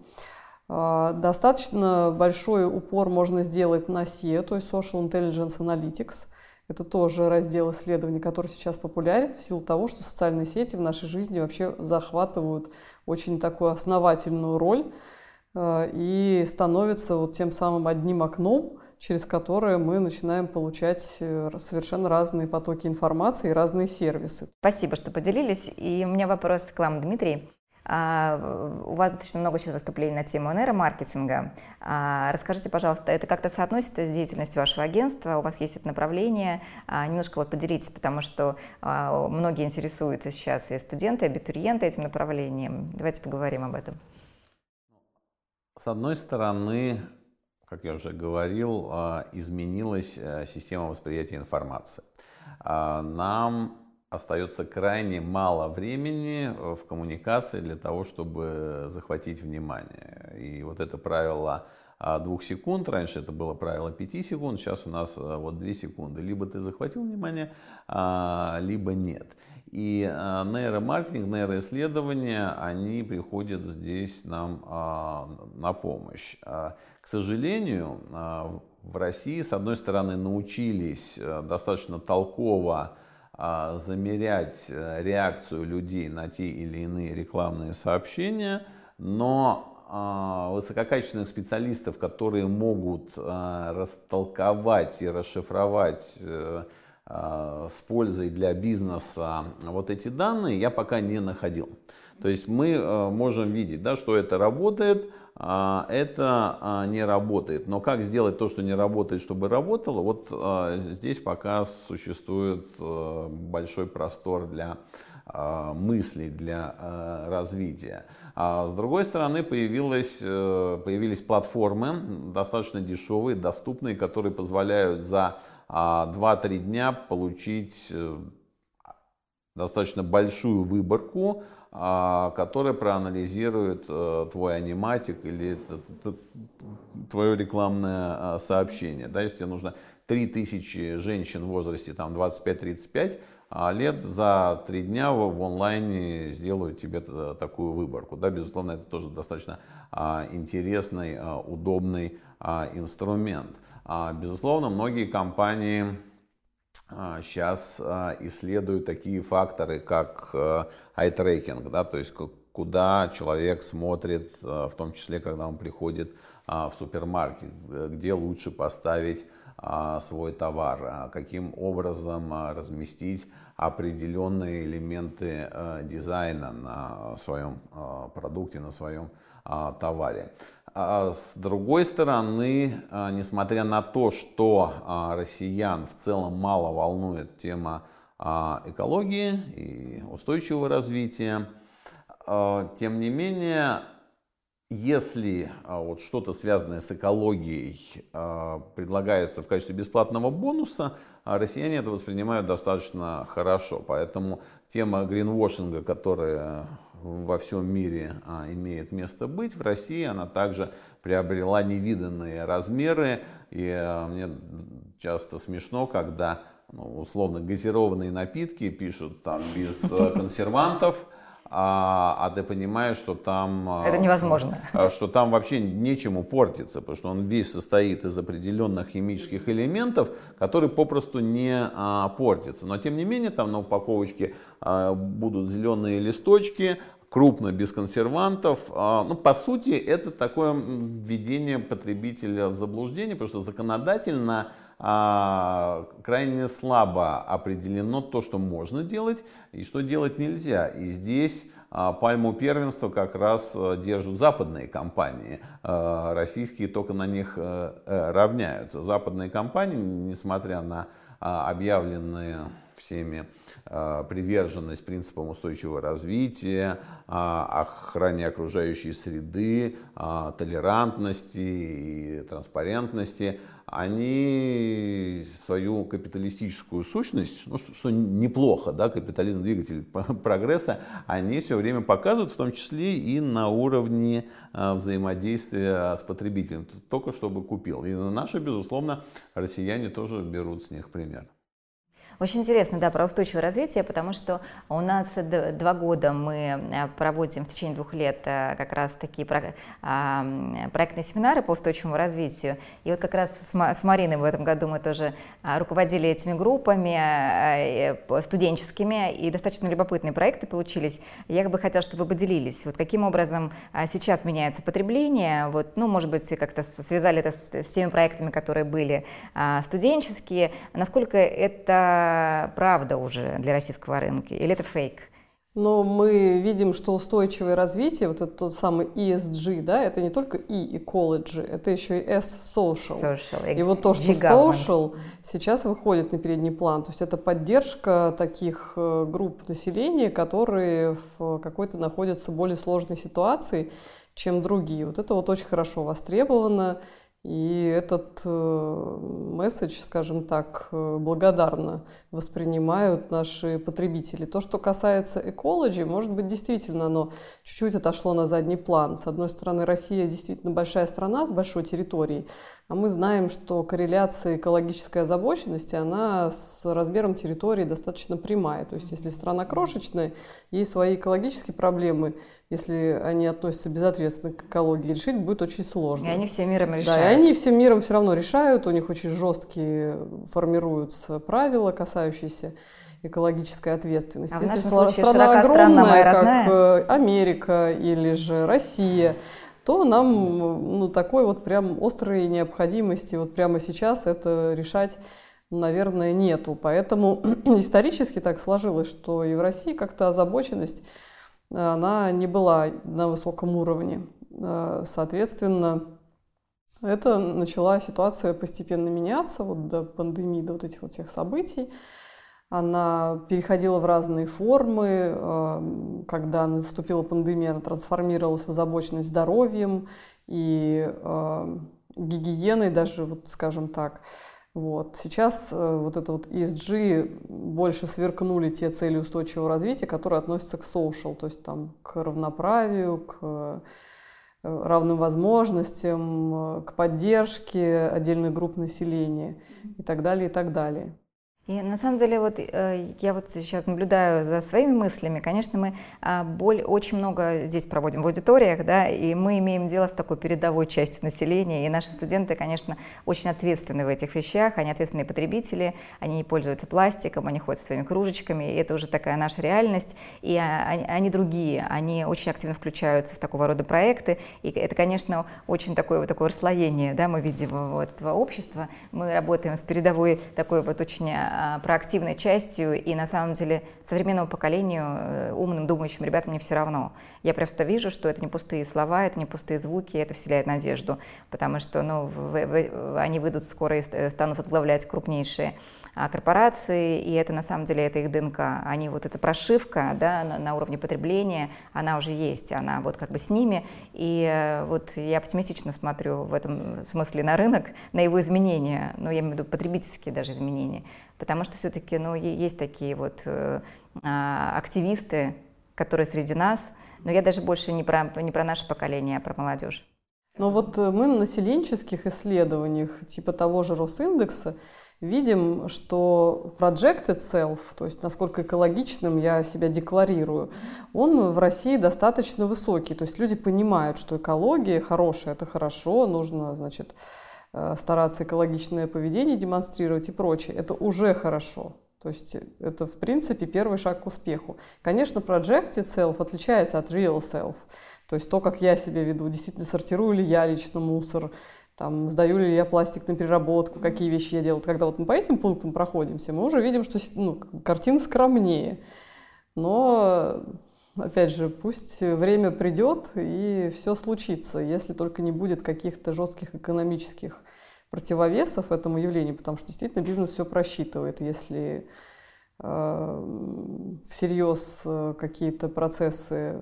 Достаточно большой упор можно сделать на SEO, то есть Social Intelligence Analytics. Это тоже раздел исследований, который сейчас популярен в силу того, что социальные сети в нашей жизни вообще захватывают очень такую основательную роль Э, и становится вот тем самым одним окном, через которое мы начинаем получать э, совершенно разные потоки информации и разные сервисы. Спасибо, что поделились. И у меня вопрос к вам, Дмитрий. А, у вас достаточно много сейчас выступлений на тему нейромаркетинга. А, расскажите, пожалуйста, это как-то соотносится с деятельностью вашего агентства? У вас есть это направление? А, немножко вот поделитесь, потому что многие интересуются сейчас и студенты, и абитуриенты этим направлением. Давайте поговорим об этом. С одной стороны, как я уже говорил, а, изменилась э, система восприятия информации. А, нам остается крайне мало времени в коммуникации для того, чтобы захватить внимание. И вот это правило а, двух секунд, раньше это было правило пяти секунд, сейчас у нас вот две секунды. Либо ты захватил внимание, либо нет. И э, нейромаркетинг, нейроисследования, они приходят здесь нам а, на помощь. А, к сожалению, а, в России, с одной стороны, научились э, достаточно толково замерять э, реакцию людей на те или иные рекламные сообщения, но высококачественных специалистов, которые могут растолковать и расшифровать Э, с пользой для бизнеса вот эти данные я пока не находил. То есть мы э, можем видеть, да, что это работает, а это не работает. Но как сделать то, что не работает, чтобы работало, вот э, здесь пока существует большой простор для мыслей, для развития. А с другой стороны, появилась, появились платформы, достаточно дешевые, доступные, которые позволяют за 2-3 а, дня получить э, достаточно большую выборку, а, которая проанализирует э, твой аниматик или твое рекламное а, сообщение. Да, если тебе нужно 3000 женщин в возрасте там, 25-35 а, лет, за три дня в онлайне сделают тебе такую выборку. Да, безусловно, это тоже достаточно интересный, удобный инструмент. Безусловно, многие компании сейчас а, а, исследуют такие факторы, как э, eye-tracking, да, то есть куда человек смотрит, э, в том числе, когда он приходит а, в супермаркет, где лучше поставить свой товар, каким образом разместить определенные элементы дизайна на своем продукте, на своем товаре. А с другой стороны, а, несмотря на то, что а, россиян в целом мало волнует тема экологии и устойчивого развития, тем не менее, если вот что-то связанное с экологией предлагается в качестве бесплатного бонуса, россияне это воспринимают достаточно хорошо. Поэтому тема гринвошинга, которая во всем мире а, имеет место быть. В России она также приобрела невиданные размеры. И а, мне часто смешно, когда ну, условно газированные напитки пишут там без а, консервантов а, а ты понимаешь, что там... А, Это невозможно. А, что там вообще нечему портиться, потому что он весь состоит из определенных химических элементов, которые попросту не а, портятся. Но тем не менее, там на упаковочке а, будут зеленые листочки, крупно, без консервантов. А, ну, по сути, это такое введение потребителя в заблуждение, потому что законодательно а, крайне слабо определено то, что можно делать и что делать нельзя. И здесь а, пальму первенства как раз а, держат западные компании. Российские только на них э, э, равняются. Западные компании, несмотря на объявленные всеми приверженность принципам устойчивого развития, охране окружающей среды, толерантности и транспарентности – они свою капиталистическую сущность, ну, что, что неплохо, да, капитализм двигатель прогресса, они все время показывают, в том числе и на уровне а, взаимодействия с потребителем, только чтобы купил. И наши, безусловно, россияне тоже берут с них пример. Очень интересно, да, про устойчивое развитие, потому что у нас два года мы э, проводим в течение двух лет э, как раз такие а, проектные семинары по устойчивому развитию. И вот как раз с Мариной в этом году мы тоже а, руководили этими группами э, студенческими, и достаточно любопытные проекты получились. Я бы хотела, чтобы вы поделились, вот каким образом а, сейчас меняется потребление, вот, ну, может быть, как-то связали это с, с теми проектами, которые были студенческие, насколько это правда уже для российского рынка или это фейк? Но мы видим, что устойчивое развитие, вот этот тот самый ESG, да, это не только E ecology, это еще и S social. social. И вот то, что social сейчас выходит на передний план, то есть это поддержка таких э, групп населения, которые в какой-то находятся в более сложной ситуации, чем другие. Вот это вот очень хорошо востребовано. И этот э, месседж, скажем так, э, благодарно воспринимают наши потребители. То, что касается экологии, может быть, действительно оно чуть-чуть отошло на задний план. С одной стороны, Россия действительно большая страна с большой территорией, а мы знаем, что корреляция экологической озабоченности, она с размером территории достаточно прямая. То есть, если страна крошечная, есть свои экологические проблемы, если они относятся безответственно к экологии, решить будет очень сложно. И они всем миром решают. Да, и они всем миром все равно решают, у них очень жесткие формируются правила, касающиеся экологической ответственности. А Если страна, страна огромная, как э, Америка или же Россия, то нам ну, такой вот прям острой необходимости вот прямо сейчас это решать наверное, нету. Поэтому исторически так сложилось, что и в России как-то озабоченность она не была на высоком уровне. Э, соответственно, это начала ситуация постепенно меняться вот до пандемии, до вот этих вот всех событий. Она переходила в разные формы. Э, когда наступила пандемия, она трансформировалась в озабоченность здоровьем и э, гигиеной даже, вот скажем так. Вот. Сейчас э, вот это вот ESG больше сверкнули те цели устойчивого развития, которые относятся к social, то есть там к равноправию, к э, равным возможностям, э, к поддержке отдельных групп населения и так далее, и так далее. И на самом деле вот э, я вот сейчас наблюдаю за своими мыслями. Конечно, мы а, боль, очень много здесь проводим в аудиториях, да, и мы имеем дело с такой передовой частью населения. И наши студенты, конечно, очень ответственны в этих вещах. Они ответственные потребители, они не пользуются пластиком, они ходят своими кружечками. И это уже такая наша реальность. И а, они, они другие, они очень активно включаются в такого рода проекты. И это, конечно, очень такое вот такое расслоение, да, мы видим вот этого общества. Мы работаем с передовой такой вот очень а, проактивной частью, и на самом деле современному поколению, э, умным, думающим ребятам не все равно. Я просто вижу, что это не пустые слова, это не пустые звуки, это вселяет надежду, потому что ну, в, в, они выйдут скоро и э, станут возглавлять крупнейшие а, корпорации, и это на самом деле это их ДНК. Они вот эта прошивка да, на, на уровне потребления, она уже есть, она вот как бы с ними, и э, вот я оптимистично смотрю в этом смысле на рынок, на его изменения, ну я имею в виду потребительские даже изменения потому что все-таки ну, есть такие вот э, а, активисты, которые среди нас, но я даже больше не про, не про наше поколение, а про молодежь. Но вот э, мы на населенческих исследованиях, типа того же Росиндекса, видим, что projected self, то есть насколько экологичным я себя декларирую, он в России достаточно высокий. То есть люди понимают, что экология хорошая, это хорошо, нужно, значит, Э, стараться экологичное поведение демонстрировать и прочее, это уже хорошо. То есть это, в принципе, первый шаг к успеху. Конечно, projected self отличается от real self. То есть то, как я себя веду, действительно сортирую ли я лично мусор, там, сдаю ли я пластик на переработку, какие вещи я делаю. Когда вот мы по этим пунктам проходимся, мы уже видим, что ну, картина скромнее. Но опять же, пусть время придет и все случится, если только не будет каких-то жестких экономических противовесов этому явлению, потому что действительно бизнес все просчитывает. Если э, всерьез э, какие-то процессы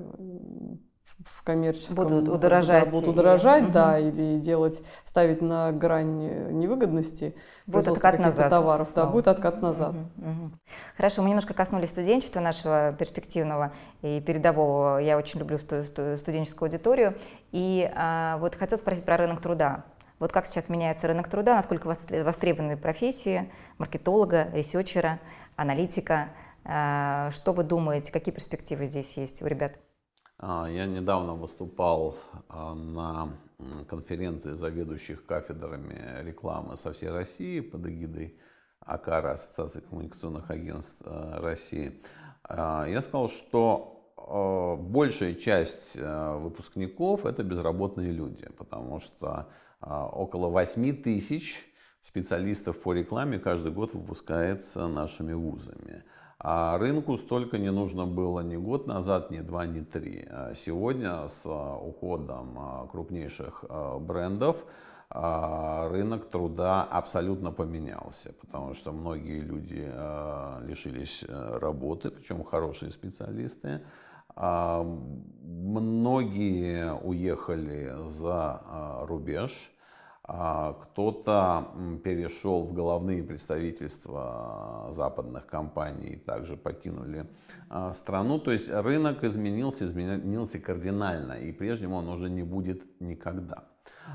в коммерческом будут удорожать, да, будут удорожать, или... да, или делать, ставить на грань невыгодности будет откат назад товаров, снова. да, будет откат назад. Угу, угу. Хорошо, мы немножко коснулись студенчества нашего перспективного и передового. Я очень люблю студенческую аудиторию, и а, вот хотел спросить про рынок труда. Вот как сейчас меняется рынок труда, насколько востребованы профессии маркетолога, ресерчера, аналитика. А, что вы думаете, какие перспективы здесь есть у ребят? А, я недавно выступал а, на конференции заведующих кафедрами рекламы со всей России под эгидой АКАРа, Ассоциации коммуникационных агентств а, России. Я сказал, что большая часть выпускников это безработные люди, потому что около 8 тысяч специалистов по рекламе каждый год выпускается нашими вузами. А рынку столько не нужно было ни год назад, ни два, ни три. А сегодня с а, уходом а, крупнейших брендов рынок труда абсолютно поменялся, потому что многие люди лишились работы, причем хорошие специалисты. Многие уехали за рубеж. А, кто-то перешел в головные представительства западных компаний и также покинули а, страну. То есть рынок изменился, изменился кардинально, и прежним он уже не будет никогда.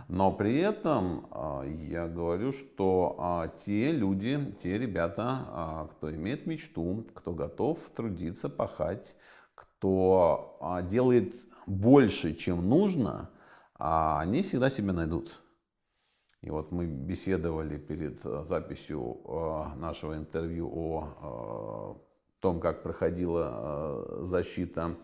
Но при этом а, я говорю, что те люди, те ребята, кто имеет мечту, кто готов трудиться, пахать, кто делает больше, чем нужно, они всегда себя найдут. И вот мы беседовали перед э, записью э, нашего интервью о э, том, как проходила защита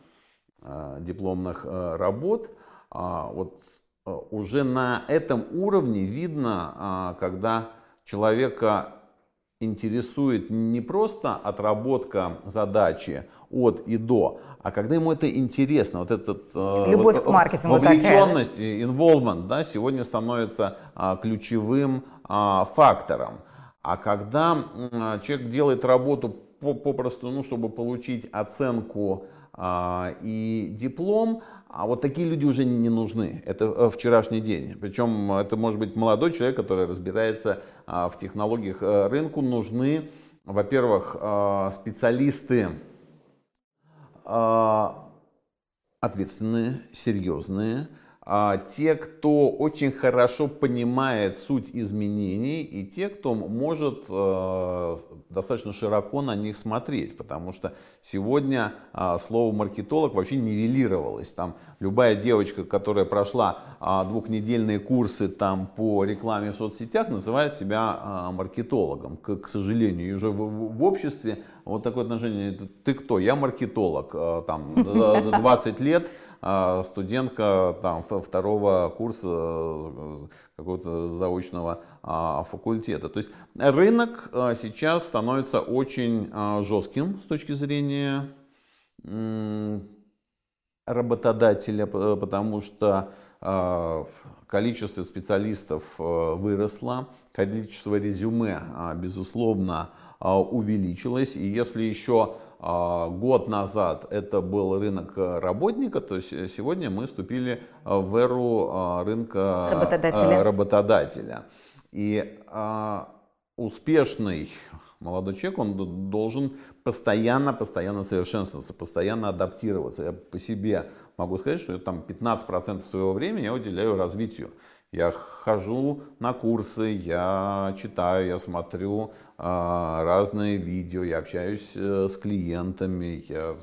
дипломных работ. А вот уже на этом уровне видно, когда человека интересует не просто отработка задачи от и до, а когда ему это интересно, вот этот э, любовь вот, к маркетингу, вовлеченность, involvement, да, сегодня становится а, ключевым а, фактором. А когда а, человек делает работу попросту, ну, чтобы получить оценку и диплом, а вот такие люди уже не нужны. Это э, вчерашний день. Причем это может быть молодой человек, который разбирается в технологиях э, рынку. Нужны, во-первых, специалисты ответственные, серьезные, а, те, кто очень хорошо понимает суть изменений, и те, кто может э, достаточно широко на них смотреть, потому что сегодня э, слово маркетолог вообще нивелировалось. Там любая девочка, которая прошла э, двухнедельные курсы там, по рекламе в соцсетях, называет себя маркетологом. К, сожалению, уже в, обществе вот такое отношение. Ты кто? Я маркетолог. Э, там 20 лет а студентка там, второго курса э, какого-то заочного а, факультета. То есть рынок а, сейчас становится очень жестким с точки зрения работодателя, потому что количество специалистов э, выросло, количество резюме, безусловно, увеличилось. И если еще а, год назад это был рынок работника, то есть сегодня мы вступили в эру а, рынка работодателя. работодателя. И а, успешный молодой человек, он должен постоянно, постоянно совершенствоваться, постоянно адаптироваться. Я по себе могу сказать, что я там 15% своего времени я уделяю развитию. Я хожу на курсы, я читаю, я смотрю э, разные видео, я общаюсь э, с клиентами, я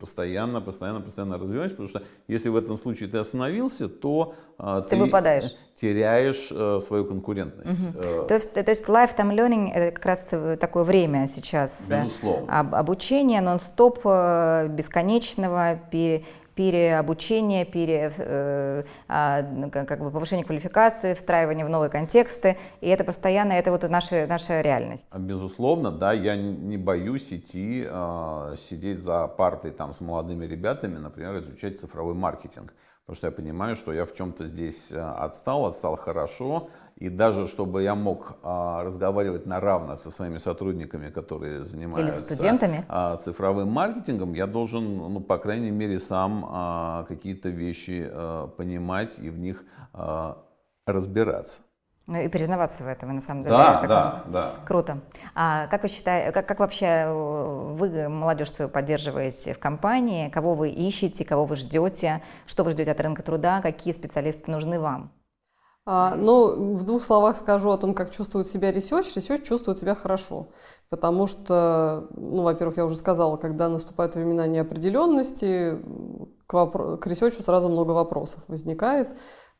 постоянно, постоянно, постоянно развиваюсь, потому что если в этом случае ты остановился, то э, ты, ты выпадаешь. теряешь э, свою конкурентность. Угу. То, есть, то есть lifetime learning это как раз такое время сейчас. Безусловно. Об, обучение нон-стоп, э, бесконечного, пере, переобучение, пере, э, э, как бы повышение квалификации, встраивание в новые контексты, и это постоянно, это вот наша, наша реальность. Безусловно, да, я не боюсь идти, э, сидеть за партой там с молодыми ребятами, например, изучать цифровой маркетинг, потому что я понимаю, что я в чем-то здесь э, отстал, отстал хорошо, и даже чтобы я мог а, разговаривать на равных со своими сотрудниками, которые занимаются Или студентами. А, цифровым маркетингом, я должен, ну, по крайней мере, сам а, какие-то вещи а, понимать и в них а, разбираться. Ну и признаваться в этом, и на самом деле. Да, да, да. Круто. А как вы считаете, как, как вообще э, вы молодежь свою поддерживаете в компании? Кого вы ищете, кого вы ждете? Что вы ждете от рынка труда? Какие специалисты нужны вам? А, ну, в двух словах скажу о том, как чувствует себя research. Research чувствует себя хорошо, потому что, ну, во-первых, я уже сказала, когда наступают времена неопределенности, к, вопро- к research у сразу много вопросов возникает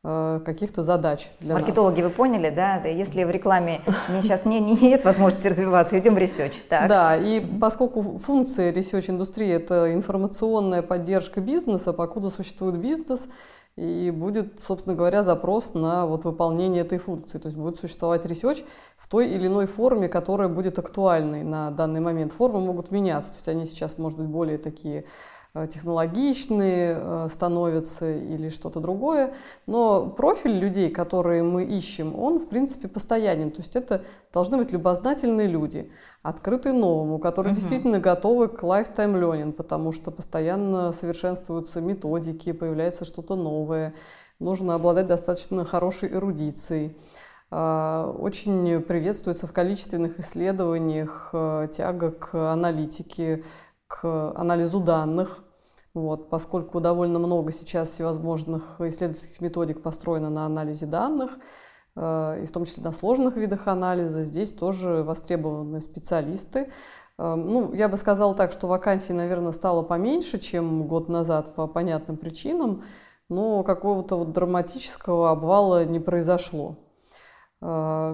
э, каких-то задач для Маркетологи, нас. вы поняли, да? Если в рекламе сейчас не, не, нет возможности развиваться, идем в research. Так. Да, и поскольку функция research-индустрии – это информационная поддержка бизнеса, покуда существует бизнес – и будет, собственно говоря, запрос на вот выполнение этой функции. То есть будет существовать research в той или иной форме, которая будет актуальной на данный момент. Формы могут меняться, то есть они сейчас, может быть, более такие технологичные э, становятся или что-то другое. Но профиль людей, которые мы ищем, он, в принципе, постоянен. То есть это должны быть любознательные люди, открытые новому, которые угу. действительно готовы к lifetime learning, потому что постоянно совершенствуются методики, появляется что-то новое. Нужно обладать достаточно хорошей эрудицией. Э, очень приветствуется в количественных исследованиях тяга к аналитике, к анализу данных, вот, поскольку довольно много сейчас всевозможных исследовательских методик построено на анализе данных, э, и в том числе на сложных видах анализа, здесь тоже востребованы специалисты. Э, ну, я бы сказала так, что вакансий, наверное, стало поменьше, чем год назад по понятным причинам, но какого-то вот драматического обвала не произошло. Э,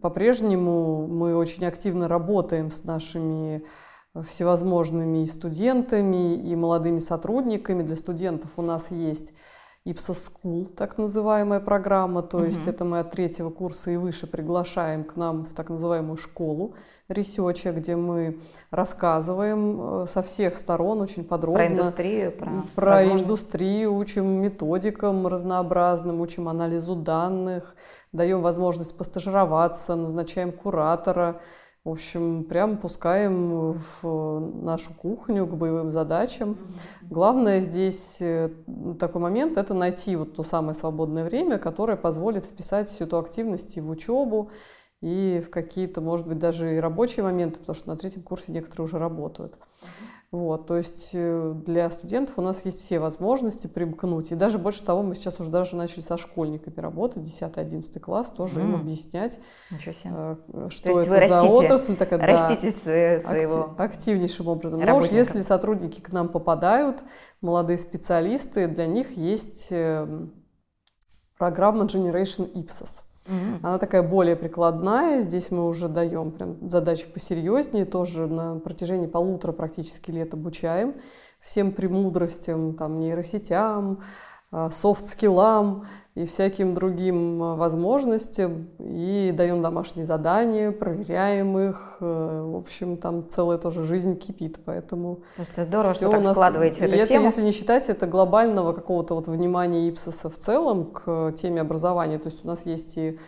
по-прежнему мы очень активно работаем с нашими всевозможными и студентами, и молодыми сотрудниками. Для студентов у нас есть Ipsos School, так называемая программа, то угу. есть это мы от третьего курса и выше приглашаем к нам в так называемую школу ресеча, где мы рассказываем э, со всех сторон очень подробно. Про индустрию, про, про индустрию, учим методикам разнообразным, учим анализу данных, даем возможность постажироваться, назначаем куратора, В общем, прям пускаем в нашу кухню к боевым задачам. Главное здесь э, такой момент – это найти вот то самое свободное время, которое позволит вписать всю эту активность и в учебу, и в какие-то, может быть, даже и рабочие моменты, потому что на третьем курсе некоторые уже работают. Вот, то есть э, для студентов у нас есть все возможности примкнуть. И даже больше того, мы сейчас уже даже начали со школьниками работать, 10-11 класс, тоже mm. им объяснять, Ничего себе. Э, что это за растите, отрасль. Такая, растите да, своего Активнейшим образом. Но уж если сотрудники к нам попадают, молодые специалисты, для них есть эм, программа Generation Ipsos. Угу. Она такая более прикладная. Здесь мы уже даем прям задачи посерьезнее. Тоже на протяжении полутора практически лет обучаем всем премудростям, там, нейросетям, софт-скиллам и всяким другим а, возможностям. И даем домашние задания, проверяем их. Э, в общем, там целая тоже жизнь кипит, поэтому... Это здорово, что так нас... вкладываете в эту и тему. Это, если не считать это глобального какого-то вот внимания Ипсоса в целом к теме образования. То есть у нас есть и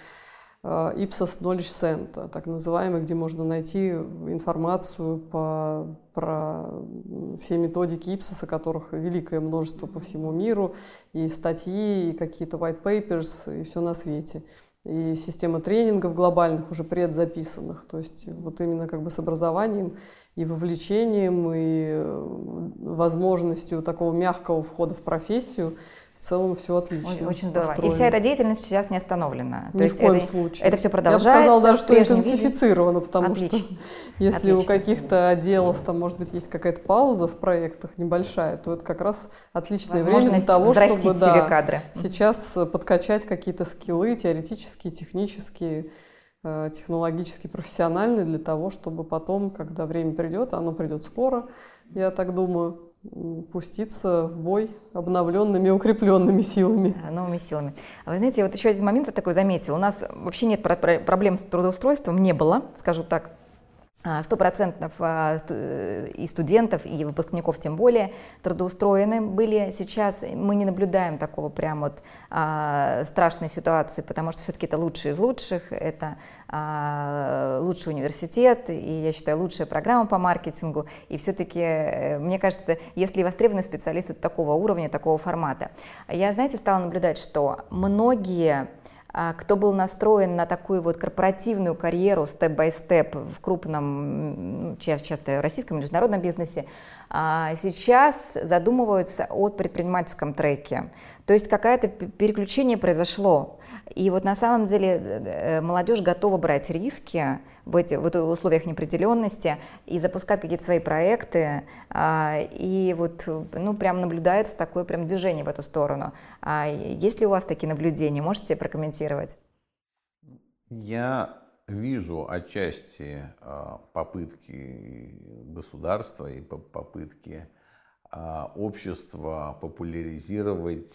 Ipsos Knowledge Center, так называемый, где можно найти информацию по, про все методики Ipsos, которых великое множество по всему миру, и статьи, и какие-то white papers, и все на свете. И система тренингов глобальных, уже предзаписанных. То есть вот именно как бы с образованием и вовлечением, и э, возможностью такого мягкого входа в профессию – целом все отлично. Очень, очень здорово. Построено. И вся эта деятельность сейчас не остановлена. Ни То в коем это, случае. Это все продолжается. Я бы сказала даже, что интенсифицировано, потому Отлично. что если Отлично. у каких-то отделов там, может быть, есть какая-то пауза в проектах небольшая, то это как раз отличное время для того, чтобы да, кадры. сейчас подкачать какие-то скиллы теоретические, технические э, технологически профессиональные для того, чтобы потом, когда время придет, оно придет скоро, я так думаю, пуститься в бой обновленными, укрепленными силами. Новыми силами. А вы знаете, вот еще один момент я такой заметил. У нас вообще нет проблем с трудоустройством, не было, скажу так. А, сто процентов а, э, и студентов, и выпускников тем более трудоустроены были. Сейчас мы не наблюдаем такого прям вот а, страшной ситуации, потому что все-таки это лучшие из лучших, это а, лучший университет, и я считаю, лучшая программа по маркетингу. И все-таки, э, мне кажется, если востребованы специалисты такого уровня, такого формата. Я, знаете, стала наблюдать, что многие кто был настроен на такую вот корпоративную карьеру степ-бай-степ в крупном, часто российском, международном бизнесе, а, сейчас задумываются о предпринимательском треке. То есть какое-то переключение произошло. И вот на самом деле э, молодежь готова брать риски в, эти, в условиях неопределенности и запускать какие-то свои проекты. А, и вот ну, прям наблюдается такое прям движение в эту сторону. А есть ли у вас такие наблюдения? Можете прокомментировать? Я вижу отчасти а, попытки государства и попытки общества популяризировать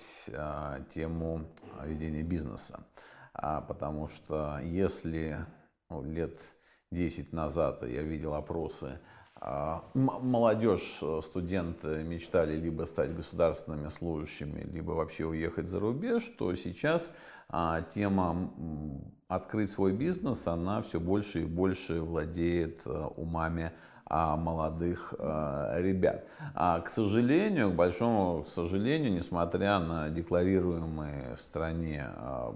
тему ведения бизнеса. Потому что если ну, лет 10 назад я видел опросы, молодежь, э, студенты мечтали либо стать государственными служащими, либо вообще уехать за рубеж, то сейчас тема открыть свой бизнес, она все больше и больше владеет э, умами а, молодых э, ребят. А, к сожалению, к большому к сожалению, несмотря на декларируемые в стране а,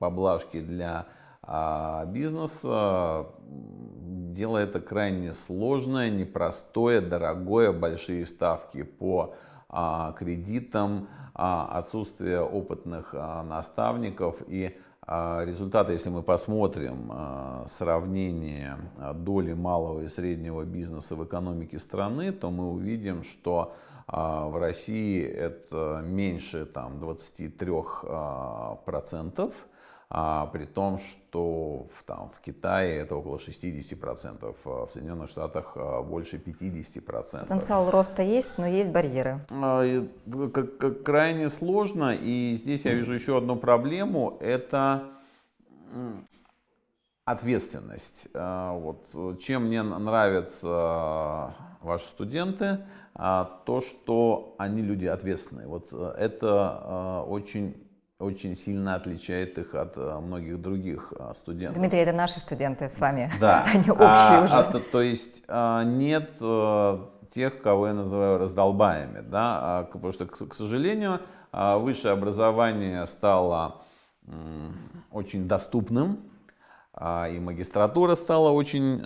поблажки для а, бизнеса, дело это крайне сложное, непростое, дорогое, большие ставки по а, кредитам, а, отсутствие опытных а, наставников. И а результаты, если мы посмотрим а, сравнение а, доли малого и среднего бизнеса в экономике страны, то мы увидим, что в России это меньше там, 23%, а, при том, что в, там, в Китае это около 60%, а в Соединенных Штатах а, больше 50%. Потенциал роста есть, но есть барьеры. А, крайне сложно, и здесь я вижу еще одну проблему, это ответственность. А, вот, чем мне нравятся ваши студенты, то, что они люди ответственные. Вот это очень очень сильно отличает их от многих других студентов. Дмитрий, это наши студенты с вами, да. они общие а, уже. А, то, то есть нет тех, кого я называю раздолбаями, да, а, потому что, к, к сожалению, высшее образование стало очень доступным, и магистратура стала очень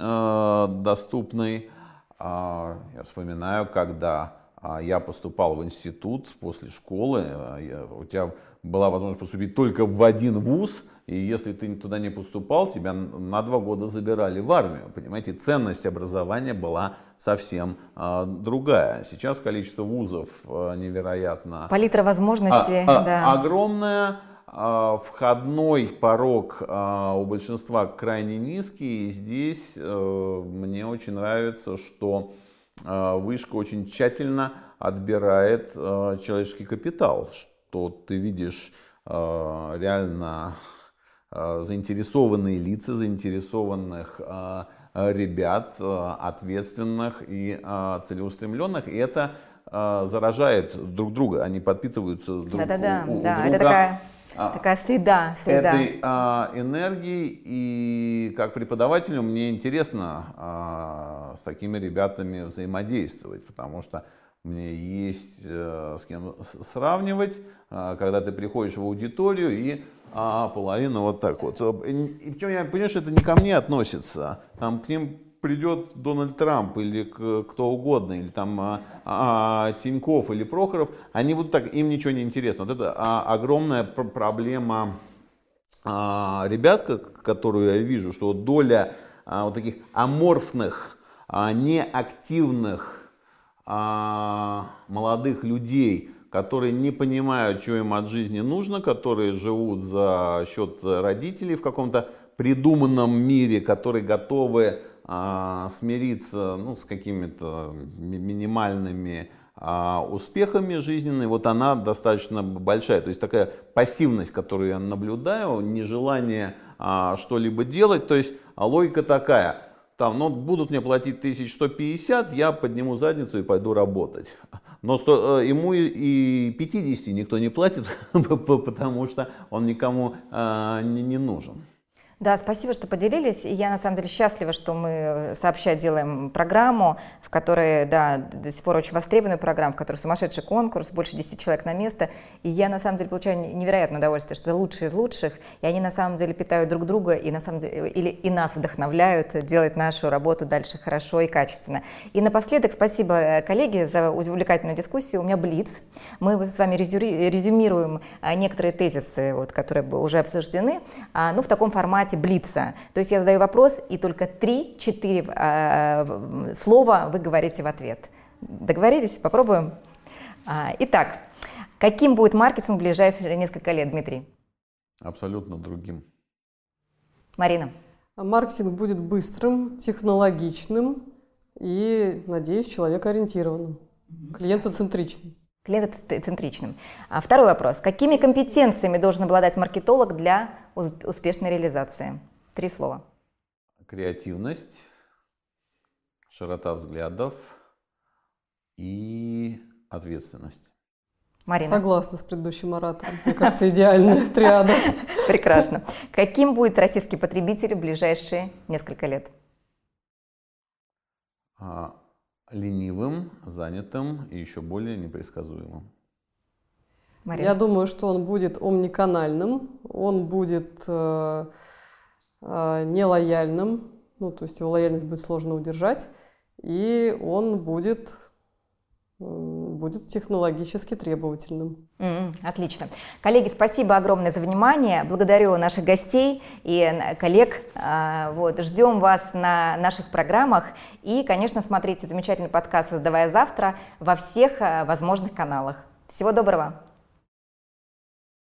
доступной. Я вспоминаю, когда а я поступал в институт после школы, а у тебя была возможность поступить только в один вуз, и если ты туда не поступал, тебя на два года забирали в армию. Понимаете, ценность образования была совсем э, другая. Сейчас количество вузов э, невероятно... Палитра возможностей, а, да. Огромная. Э, входной порог э, у большинства крайне низкий. И здесь э, мне очень нравится, что вышка очень тщательно отбирает э, человеческий капитал, что ты видишь э, реально заинтересованные лица, заинтересованных ребят, ответственных и целеустремленных, и это заражает друг друга, они подпитываются друг да, да, да, у, у да, друга. Это такая а, Такая среда, среда. Этой а, энергии. И как преподавателю мне интересно а, с такими ребятами взаимодействовать, потому что мне есть а, с кем сравнивать, а, когда ты приходишь в аудиторию и а, половина вот так вот. И причем я понимаю, что это не ко мне относится. Там к ним придет Дональд Трамп или кто угодно, или там а, а, Тиньков или Прохоров, они будут так, им ничего не интересно. Вот это а, огромная пр проблема а, ребят, которую я вижу, что доля а, вот таких аморфных, а, неактивных а, молодых людей, которые не понимают, что им от жизни нужно, которые живут за счет родителей в каком-то придуманном мире, которые готовы а, смириться ну, с какими-то минимальными а, успехами жизненными, вот она достаточно большая. То есть такая пассивность, которую я наблюдаю, нежелание а, что-либо делать. То есть логика такая, там, ну, будут мне платить 1150, я подниму задницу и пойду работать. Но 100, э, ему и 50 никто не платит, потому что он никому не нужен. Да, спасибо, что поделились. И я на самом деле счастлива, что мы сообща делаем программу, в которой, да, до сих пор очень востребованную программу, в которой сумасшедший конкурс, больше 10 человек на место. И я на самом деле получаю невероятное удовольствие, что это лучшие из лучших, и они на самом деле питают друг друга и на самом деле или и нас вдохновляют делать нашу работу дальше хорошо и качественно. И напоследок спасибо, э, коллеги, за увлекательную дискуссию. У меня блиц. Мы с вами резюмируем э, некоторые тезисы, вот, которые уже обсуждены, а, ну, в таком формате формате блица. То есть я задаю вопрос, и только 3-4 э, слова вы говорите в ответ. Договорились? Попробуем? А, итак, каким будет маркетинг в ближайшие несколько лет, Дмитрий? Абсолютно другим. Марина? Маркетинг будет быстрым, технологичным и, надеюсь, человекоориентированным, клиентоцентричным клиентоцентричным. А второй вопрос. Какими компетенциями должен обладать маркетолог для успешной реализации? Три слова. Креативность, широта взглядов и ответственность. Марина. Согласна с предыдущим оратором. Мне кажется, идеальная триада. Прекрасно. Каким будет российский потребитель в ближайшие несколько лет? Ленивым, занятым и еще более непредсказуемым. Мария. Я думаю, что он будет омниканальным, он будет э, э, нелояльным, ну, то есть его лояльность будет сложно удержать, и он будет будет технологически требовательным. Mm, отлично. Коллеги, спасибо огромное за внимание. Благодарю наших гостей и коллег. А, вот, ждем вас на наших программах. И, конечно, смотрите замечательный подкаст «Создавая завтра» во всех а, возможных каналах. Всего доброго!